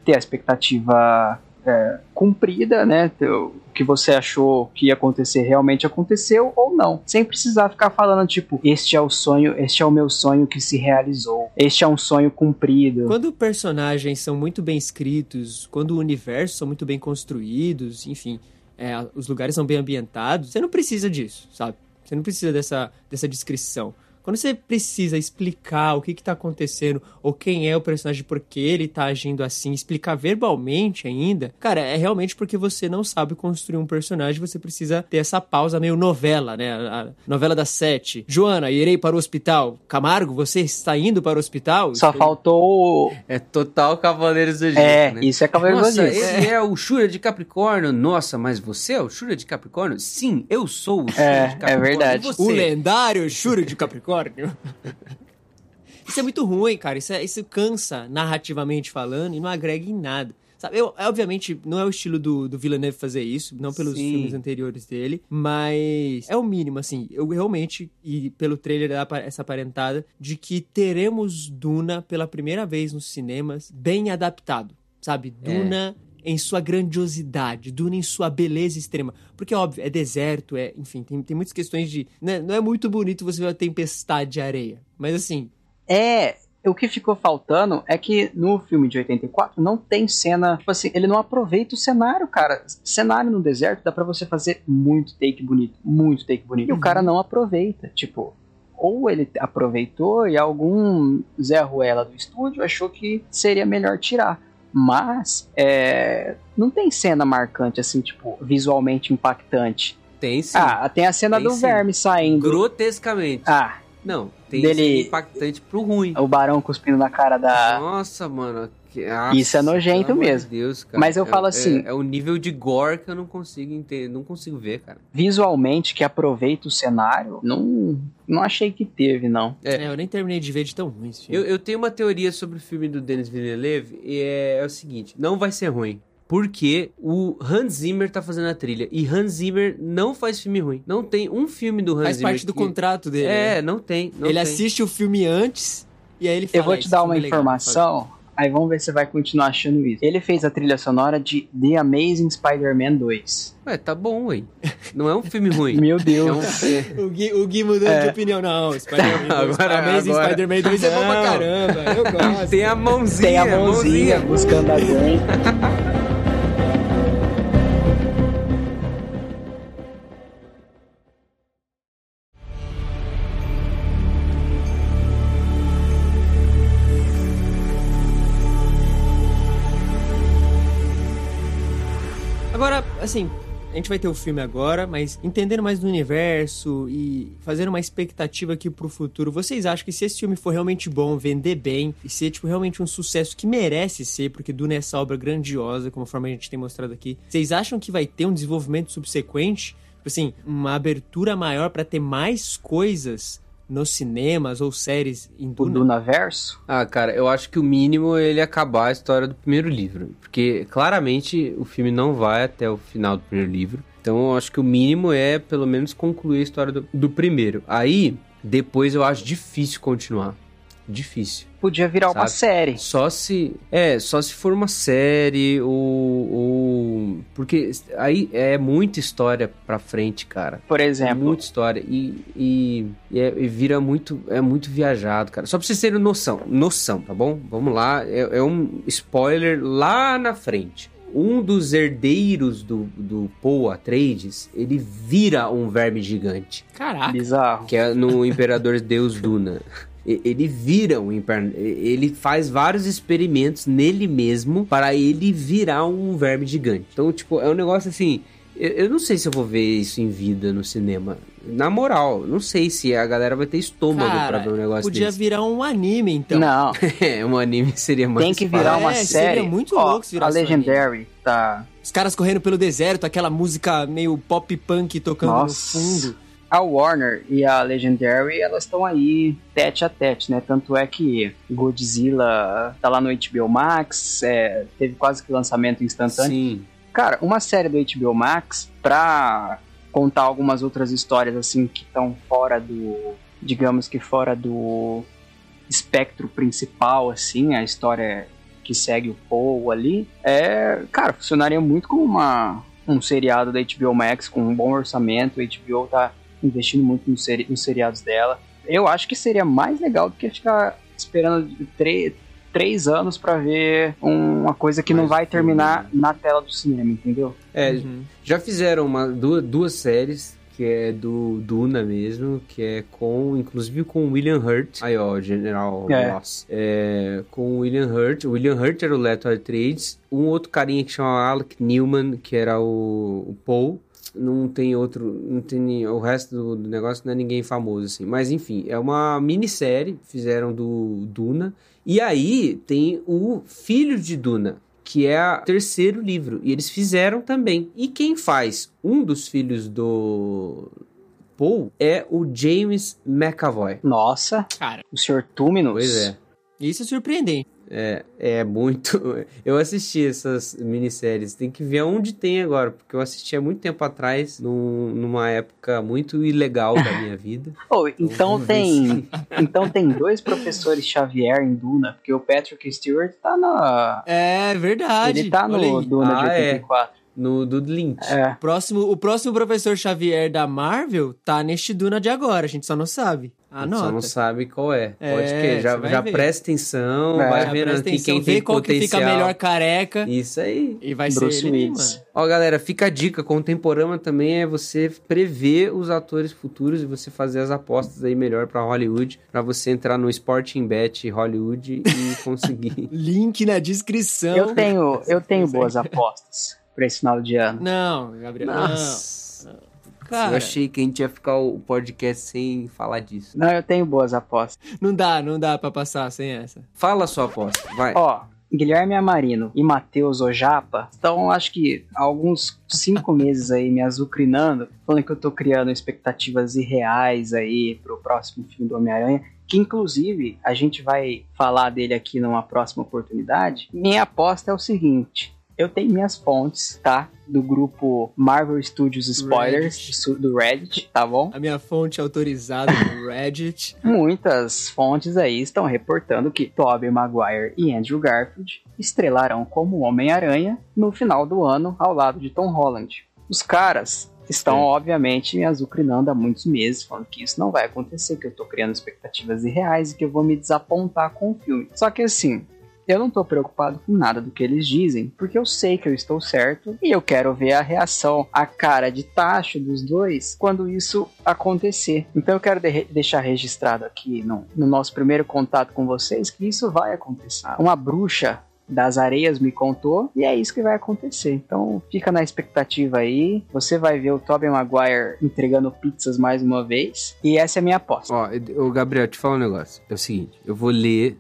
ter a expectativa é, cumprida, né? O que você achou que ia acontecer realmente aconteceu ou não. Sem precisar ficar falando, tipo, este é o sonho, este é o meu sonho que se realizou. Este é um sonho cumprido. Quando personagens são muito bem escritos, quando o universo são muito bem construídos, enfim, é, os lugares são bem ambientados, você não precisa disso, sabe? Você não precisa dessa, dessa descrição. Quando você precisa explicar o que, que tá acontecendo, ou quem é o personagem, por que ele tá agindo assim, explicar verbalmente ainda, cara, é realmente porque você não sabe construir um personagem, você precisa ter essa pausa meio novela, né? A novela das sete. Joana, irei para o hospital. Camargo, você está indo para o hospital? Só faltou. É total Cavaleiros do Zodíaco, É, né? isso é Cavaleiro do Nossa, Zodíaco. ele é o Shura de Capricórnio. Nossa, mas você é o Shura de Capricórnio? Sim, eu sou o Shura É, de Capricórnio. é verdade. E O lendário Shuri de Capricórnio. isso é muito ruim, cara. Isso, é- isso cansa, narrativamente falando, e não agrega em nada. Sabe, eu, obviamente, não é o estilo do, do Villeneuve fazer isso, não pelos Sim. filmes anteriores dele, mas é o mínimo, assim. Eu realmente, e pelo trailer dá essa aparentada, de que teremos Duna pela primeira vez nos cinemas bem adaptado, sabe? É. Duna em sua grandiosidade, Duna em sua beleza extrema. Porque, óbvio, é deserto, é, enfim, tem, tem muitas questões de. né, não é muito bonito você ver uma tempestade de areia. Mas assim, É, o que ficou faltando é que no filme de 84 não tem cena, tipo assim, ele não aproveita o cenário, cara. Cenário no deserto dá pra você fazer muito take bonito, muito take bonito. E o cara não aproveita, tipo, ou ele aproveitou e algum Zé Ruela do estúdio achou que seria melhor tirar. Mas é, não tem cena marcante, assim, tipo, visualmente impactante. Tem sim. Ah, tem a cena Tem do sim. verme saindo. Grotescamente. Ah, Não, tem Dele- impactante pro ruim. o barão cuspindo na cara da, Nossa, mano. Que- Isso é nojento mesmo. De Deus, cara. Mas eu É- falo assim- É, é o nível de gore que eu não consigo entender, não consigo ver, cara. visualmente que aproveita o cenário, não, não achei que teve, não. É. é, eu nem terminei de ver de tão ruim esse filme. Eu, eu tenho uma teoria sobre o filme do Denis Villeneuve e é, é o seguinte: não vai ser ruim. Porque o Hans Zimmer tá fazendo a trilha. E Hans Zimmer não faz filme ruim. Não tem um filme do Hans Faz Zimmer. parte do que- contrato dele. É, né? não tem. não Ele tem. assiste o filme antes e aí ele fala. Eu vou "Ah, te dar filme uma é legal, informação, aí vamos ver se você vai continuar achando isso. Ele fez a trilha sonora de The Amazing Spider-Man 2. Ué, tá bom, ué. Não é um filme ruim. Meu É um, Deus. é- O Gui, o Gui mudando de opinião. Não, Spider-Man 2, Agora- Amazing agora- Spider-Man 2 é bom pra caramba. Eu gosto. Tem a mãozinha. Tem a mãozinha buscando a Gwen. assim, a gente vai ter o filme agora, mas entendendo mais do universo e fazendo uma expectativa aqui pro futuro, vocês acham que se esse filme for realmente bom, vender bem e ser, tipo, realmente um sucesso que merece ser, porque Duna é essa obra grandiosa, conforme a gente tem mostrado aqui, vocês acham que vai ter um desenvolvimento subsequente? Tipo assim, uma abertura maior pra ter mais coisas nos cinemas ou séries em O Duna? Dunaverso. Ah, cara, eu acho que o mínimo é ele acabar a história do primeiro livro. Porque claramente o filme não vai até o final do primeiro livro. Então eu acho que o mínimo é pelo menos concluir a história do, do primeiro. Aí, depois eu acho difícil continuar. Difícil. Podia virar uma Sabe? série. Só se. É, só se for uma série ou. ou porque aí é muita história pra frente, cara. Por É exemplo, muita história e, e, e é- e vira muito, é muito viajado, cara. Só pra vocês terem noção, noção, tá bom? Vamos lá, é, é um spoiler lá na frente. Um dos herdeiros do, do Paul Atreides, ele vira um verme gigante, Caraca! bizarro. que é no Imperador Deus Duna. Ele vira um imper... ele faz vários experimentos nele mesmo para ele virar um verme gigante. Então, tipo, é um negócio assim, eu, eu não sei se eu vou ver isso em vida no cinema. Na moral, não sei se a galera vai ter estômago Cara, pra ver um negócio podia desse. virar um anime, então. Não, É, um anime seria mais tem que fácil. virar uma É, seria série. muito Ó, louco se a virasse um Legendary tá. Os caras correndo pelo deserto, aquela música meio pop punk tocando Nossa. no fundo. A Warner e a Legendary, elas estão aí tete a tete, né? Tanto é que Godzilla tá lá no HBO Max, é, teve quase que lançamento instantâneo. Sim. Cara, uma série do HBO Max pra contar algumas outras histórias assim que estão fora do, digamos que fora do espectro principal assim, a história que segue o Paul ali, é, cara, funcionaria muito como uma um seriado da HBO Max com um bom orçamento, a HBO tá investindo muito nos, seri nos seriados dela. Eu acho que seria mais legal do que ficar esperando três anos pra ver um- uma coisa que não vai terminar na tela do cinema, entendeu? É, Uhum. já fizeram uma, duas, duas séries que é do Duna mesmo, que é com, inclusive com o William Hurt. Aí, ó, General É. Ross. É, com o William Hurt. O William Hurt era o Leto Atreides. Um outro carinha que chama Alec Newman, que era o, o Paul. Não tem outro, não tem o resto do, do negócio não é ninguém famoso assim. Mas enfim, é uma minissérie, fizeram do Duna. E aí tem o filho de Duna, que é o terceiro livro. E eles fizeram também. E quem faz um dos filhos do Paul é o James McAvoy. Nossa, Cara, o Sr. Túminos. Pois é. isso é surpreendente. É, é muito. Eu assisti essas minisséries. Tem que ver onde tem agora, porque eu assisti há muito tempo atrás, num- numa época muito ilegal da minha vida. Oh, então tem, então tem dois professores Xavier em Duna, porque o Patrick Stewart tá na, É verdade. ele tá no. Duna de Ah, é. 84. No do Lynch. É. O próximo, o próximo professor Xavier da Marvel tá neste Duna de agora, a gente só não sabe. Só Anota. não sabe qual é. É, Pode que já, já ver. presta atenção, É. vai vendo presta aqui quem vê tem qual que potencial. fica melhor careca Isso aí. e vai Bruce ser ele, mano. Ó, galera, fica a dica. Contemporânea também é você prever os atores futuros e você fazer as apostas aí melhor pra Hollywood, pra você entrar no Sporting Bet Hollywood e conseguir. Link na descrição. Eu tenho, eu tenho boas apostas pra esse final de ano. Não, Gabriel, Nossa. não. Cara, Eu achei que a gente ia ficar o podcast sem falar disso. Não, eu tenho boas apostas. não dá, não dá pra passar sem essa. Fala a sua aposta, vai. Ó, Guilherme Amarino e Matheus Ojapa estão, acho que, há alguns cinco meses aí me azucrinando, falando que eu tô criando expectativas irreais aí pro próximo filme do Homem-Aranha. Que inclusive a gente vai falar dele aqui numa próxima oportunidade. Minha aposta é o seguinte: eu tenho minhas fontes, tá? Do grupo Marvel Studios Spoilers, Reddit. do do Reddit, tá bom? A minha fonte autorizada no Reddit. Muitas fontes aí estão reportando que Tobey Maguire e Andrew Garfield estrelarão como Homem-Aranha no final do ano ao lado de Tom Holland. Os caras estão, Sim. obviamente, me azucrinando há muitos meses, falando que isso não vai acontecer, que eu tô criando expectativas irreais e que eu vou me desapontar com o filme. Só que assim, eu não tô preocupado com nada do que eles dizem, porque eu sei que eu estou certo e eu quero ver a reação, a cara de tacho dos dois quando isso acontecer. Então eu quero de- deixar registrado aqui no, no nosso primeiro contato com vocês que isso vai acontecer. Uma bruxa das areias me contou e é isso que vai acontecer. Então fica na expectativa aí. Você vai ver o Tobey Maguire entregando pizzas mais uma vez e essa é a minha aposta. Ó, o Gabriel, te falar um negócio. É o seguinte, eu vou ler.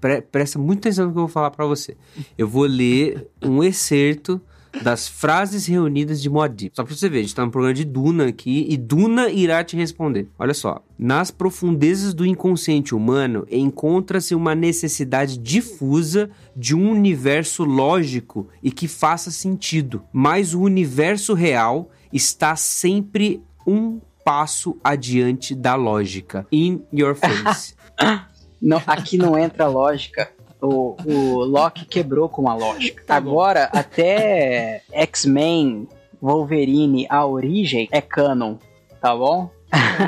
Pre- presta muita atenção no que eu vou falar pra você. Eu vou ler um excerto das frases reunidas de Moadib. Só pra você ver, a gente tá no programa de Duna aqui e Duna irá te responder. Olha só. Nas profundezas do inconsciente humano encontra-se uma necessidade difusa de um universo lógico e que faça sentido. Mas o universo real está sempre um passo adiante da lógica. In your face. Não, aqui não entra lógica. O, o Loki quebrou com a lógica. Tá bom. Agora, até X-Men, Wolverine, a origem é canon, tá bom?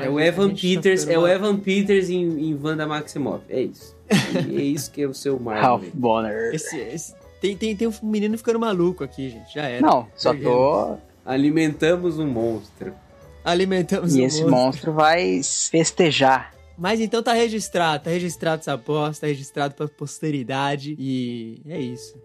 É o Evan Peters, é o Evan Peters em, em Wanda Maximoff. É isso. E é isso que é o seu Ralph Marvel. Bonner. Esse, esse- tem, tem, tem um menino ficando maluco aqui, gente. Já era. Não, só tô. Alimentamos um monstro. Alimentamos E esse monstro. monstro vai festejar. Mas então tá registrado, tá registrado essa aposta, tá registrado pra posteridade e é isso.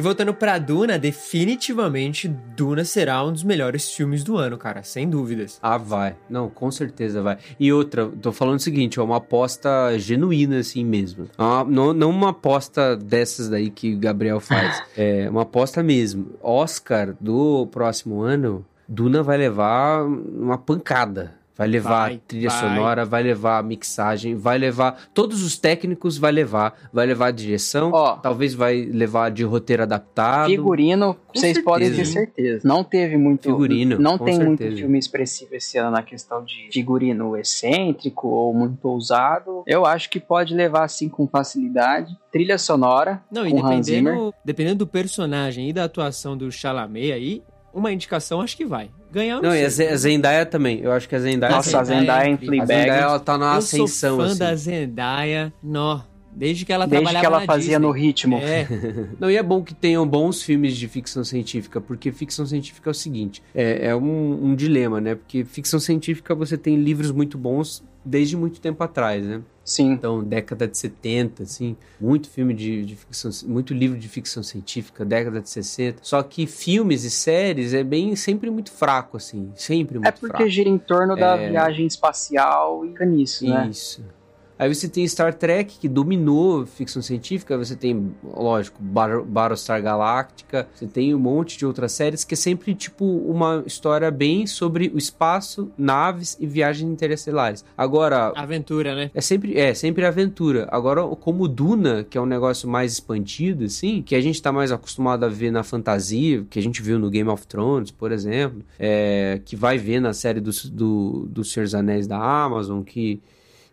E voltando pra Duna, definitivamente Duna será um dos melhores filmes do ano, cara, sem dúvidas. Ah, vai. Não, com certeza vai. E outra, tô falando o seguinte, é uma aposta genuína assim mesmo. Uma- não, não uma aposta dessas daí que o Gabriel faz. é uma aposta mesmo. Oscar do próximo ano, Duna vai levar uma pancada. Vai levar Vai, trilha vai. sonora, vai levar mixagem, vai levar. Todos os técnicos vai levar. Vai levar a direção, Ó. talvez vai levar de roteiro adaptado. Figurino, Com vocês certeza. podem ter certeza. Não teve muito. Figurino, Não tem muito certeza. filme expressivo esse ano na questão de figurino excêntrico ou muito ousado. Eu acho que pode levar assim com facilidade. Trilha sonora. Não, e com Hans Zimmer. dependendo, dependendo do personagem e da atuação do Chalamet aí, uma indicação acho que vai. Ganhar eu Não, e a Zendaya também. Eu acho que a Zendaya... Nossa, a Zendaya é Zendaya em incrível. a Zendaya, Fleabag, ela tá na eu ascensão, sou fã assim. da Zendaya, nó. Desde que ela desde trabalhava que ela na fazia Disney. no ritmo. É, Não, e é bom que tenham bons filmes de ficção científica, porque ficção científica é o seguinte, é, é um, um dilema, né? Porque ficção científica você tem livros muito bons desde muito tempo atrás, né? Sim. Então, década de 70, assim, muito filme de, de ficção, muito livro de ficção científica, década de 60. Só que filmes e séries é bem sempre muito fraco, assim, sempre muito É porque fraco. gira em torno da É. viagem espacial e fica nisso, né? Isso. Aí você tem Star Trek, que dominou ficção científica, você tem, lógico, Bar- Battlestar Galactica, você tem um monte de outras séries que é sempre, tipo, uma história bem sobre o espaço, naves e viagens interestelares. Agora, aventura, né? é sempre, é sempre aventura. Agora, como Duna, que é um negócio mais expandido, assim, que a gente tá mais acostumado a ver na fantasia, que a gente viu no Game of Thrones, por exemplo, é, que vai ver na série do, do, do Senhor dos Anéis da Amazon, que,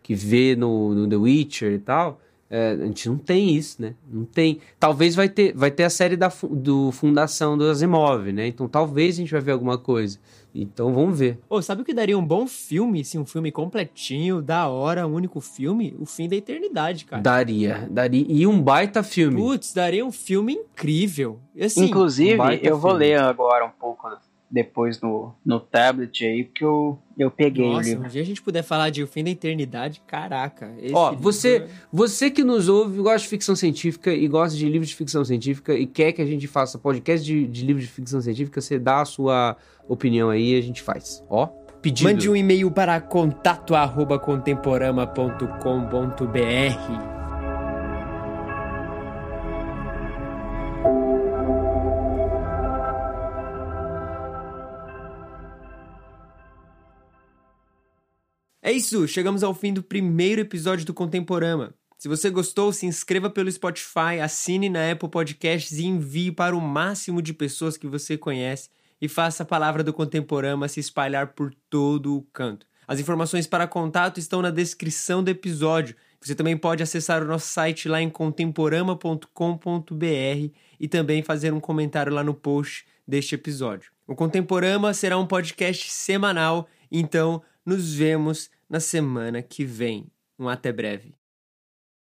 que vê no, no The Witcher e tal. é, a gente não tem isso, né? Não tem. Talvez vai ter, vai ter a série da, do Fundação do Asimov, né? Então talvez a gente vai ver alguma coisa. Então vamos ver. Ô, sabe o que daria um bom filme, assim, um filme completinho, da hora, um único filme? O Fim da Eternidade, cara. Daria, daria. E um baita filme. Putz, daria um filme incrível. Assim, Inclusive, um eu vou filme. ler agora um pouco depois no, no tablet aí, porque eu, eu peguei o nossa, livro. um dia a gente puder falar de O Fim da Eternidade, caraca. esse Ó, você, é- você que nos ouve, gosta de ficção científica e gosta de livros de ficção científica e quer que a gente faça podcast de, de livros de ficção científica, você dá a sua opinião aí e a gente faz. Ó, pedido. Mande um e-mail para contato@contemporama.com.br. É isso, chegamos ao fim do primeiro episódio do Contemporama. Se você gostou, se inscreva pelo Spotify, assine na Apple Podcasts e envie para o máximo de pessoas que você conhece e faça a palavra do Contemporama se espalhar por todo o canto. As informações para contato estão na descrição do episódio. Você também pode acessar o nosso site lá em contemporama.com.br e também fazer um comentário lá no post deste episódio. O Contemporama será um podcast semanal, então nos vemos na semana que vem. Um até breve.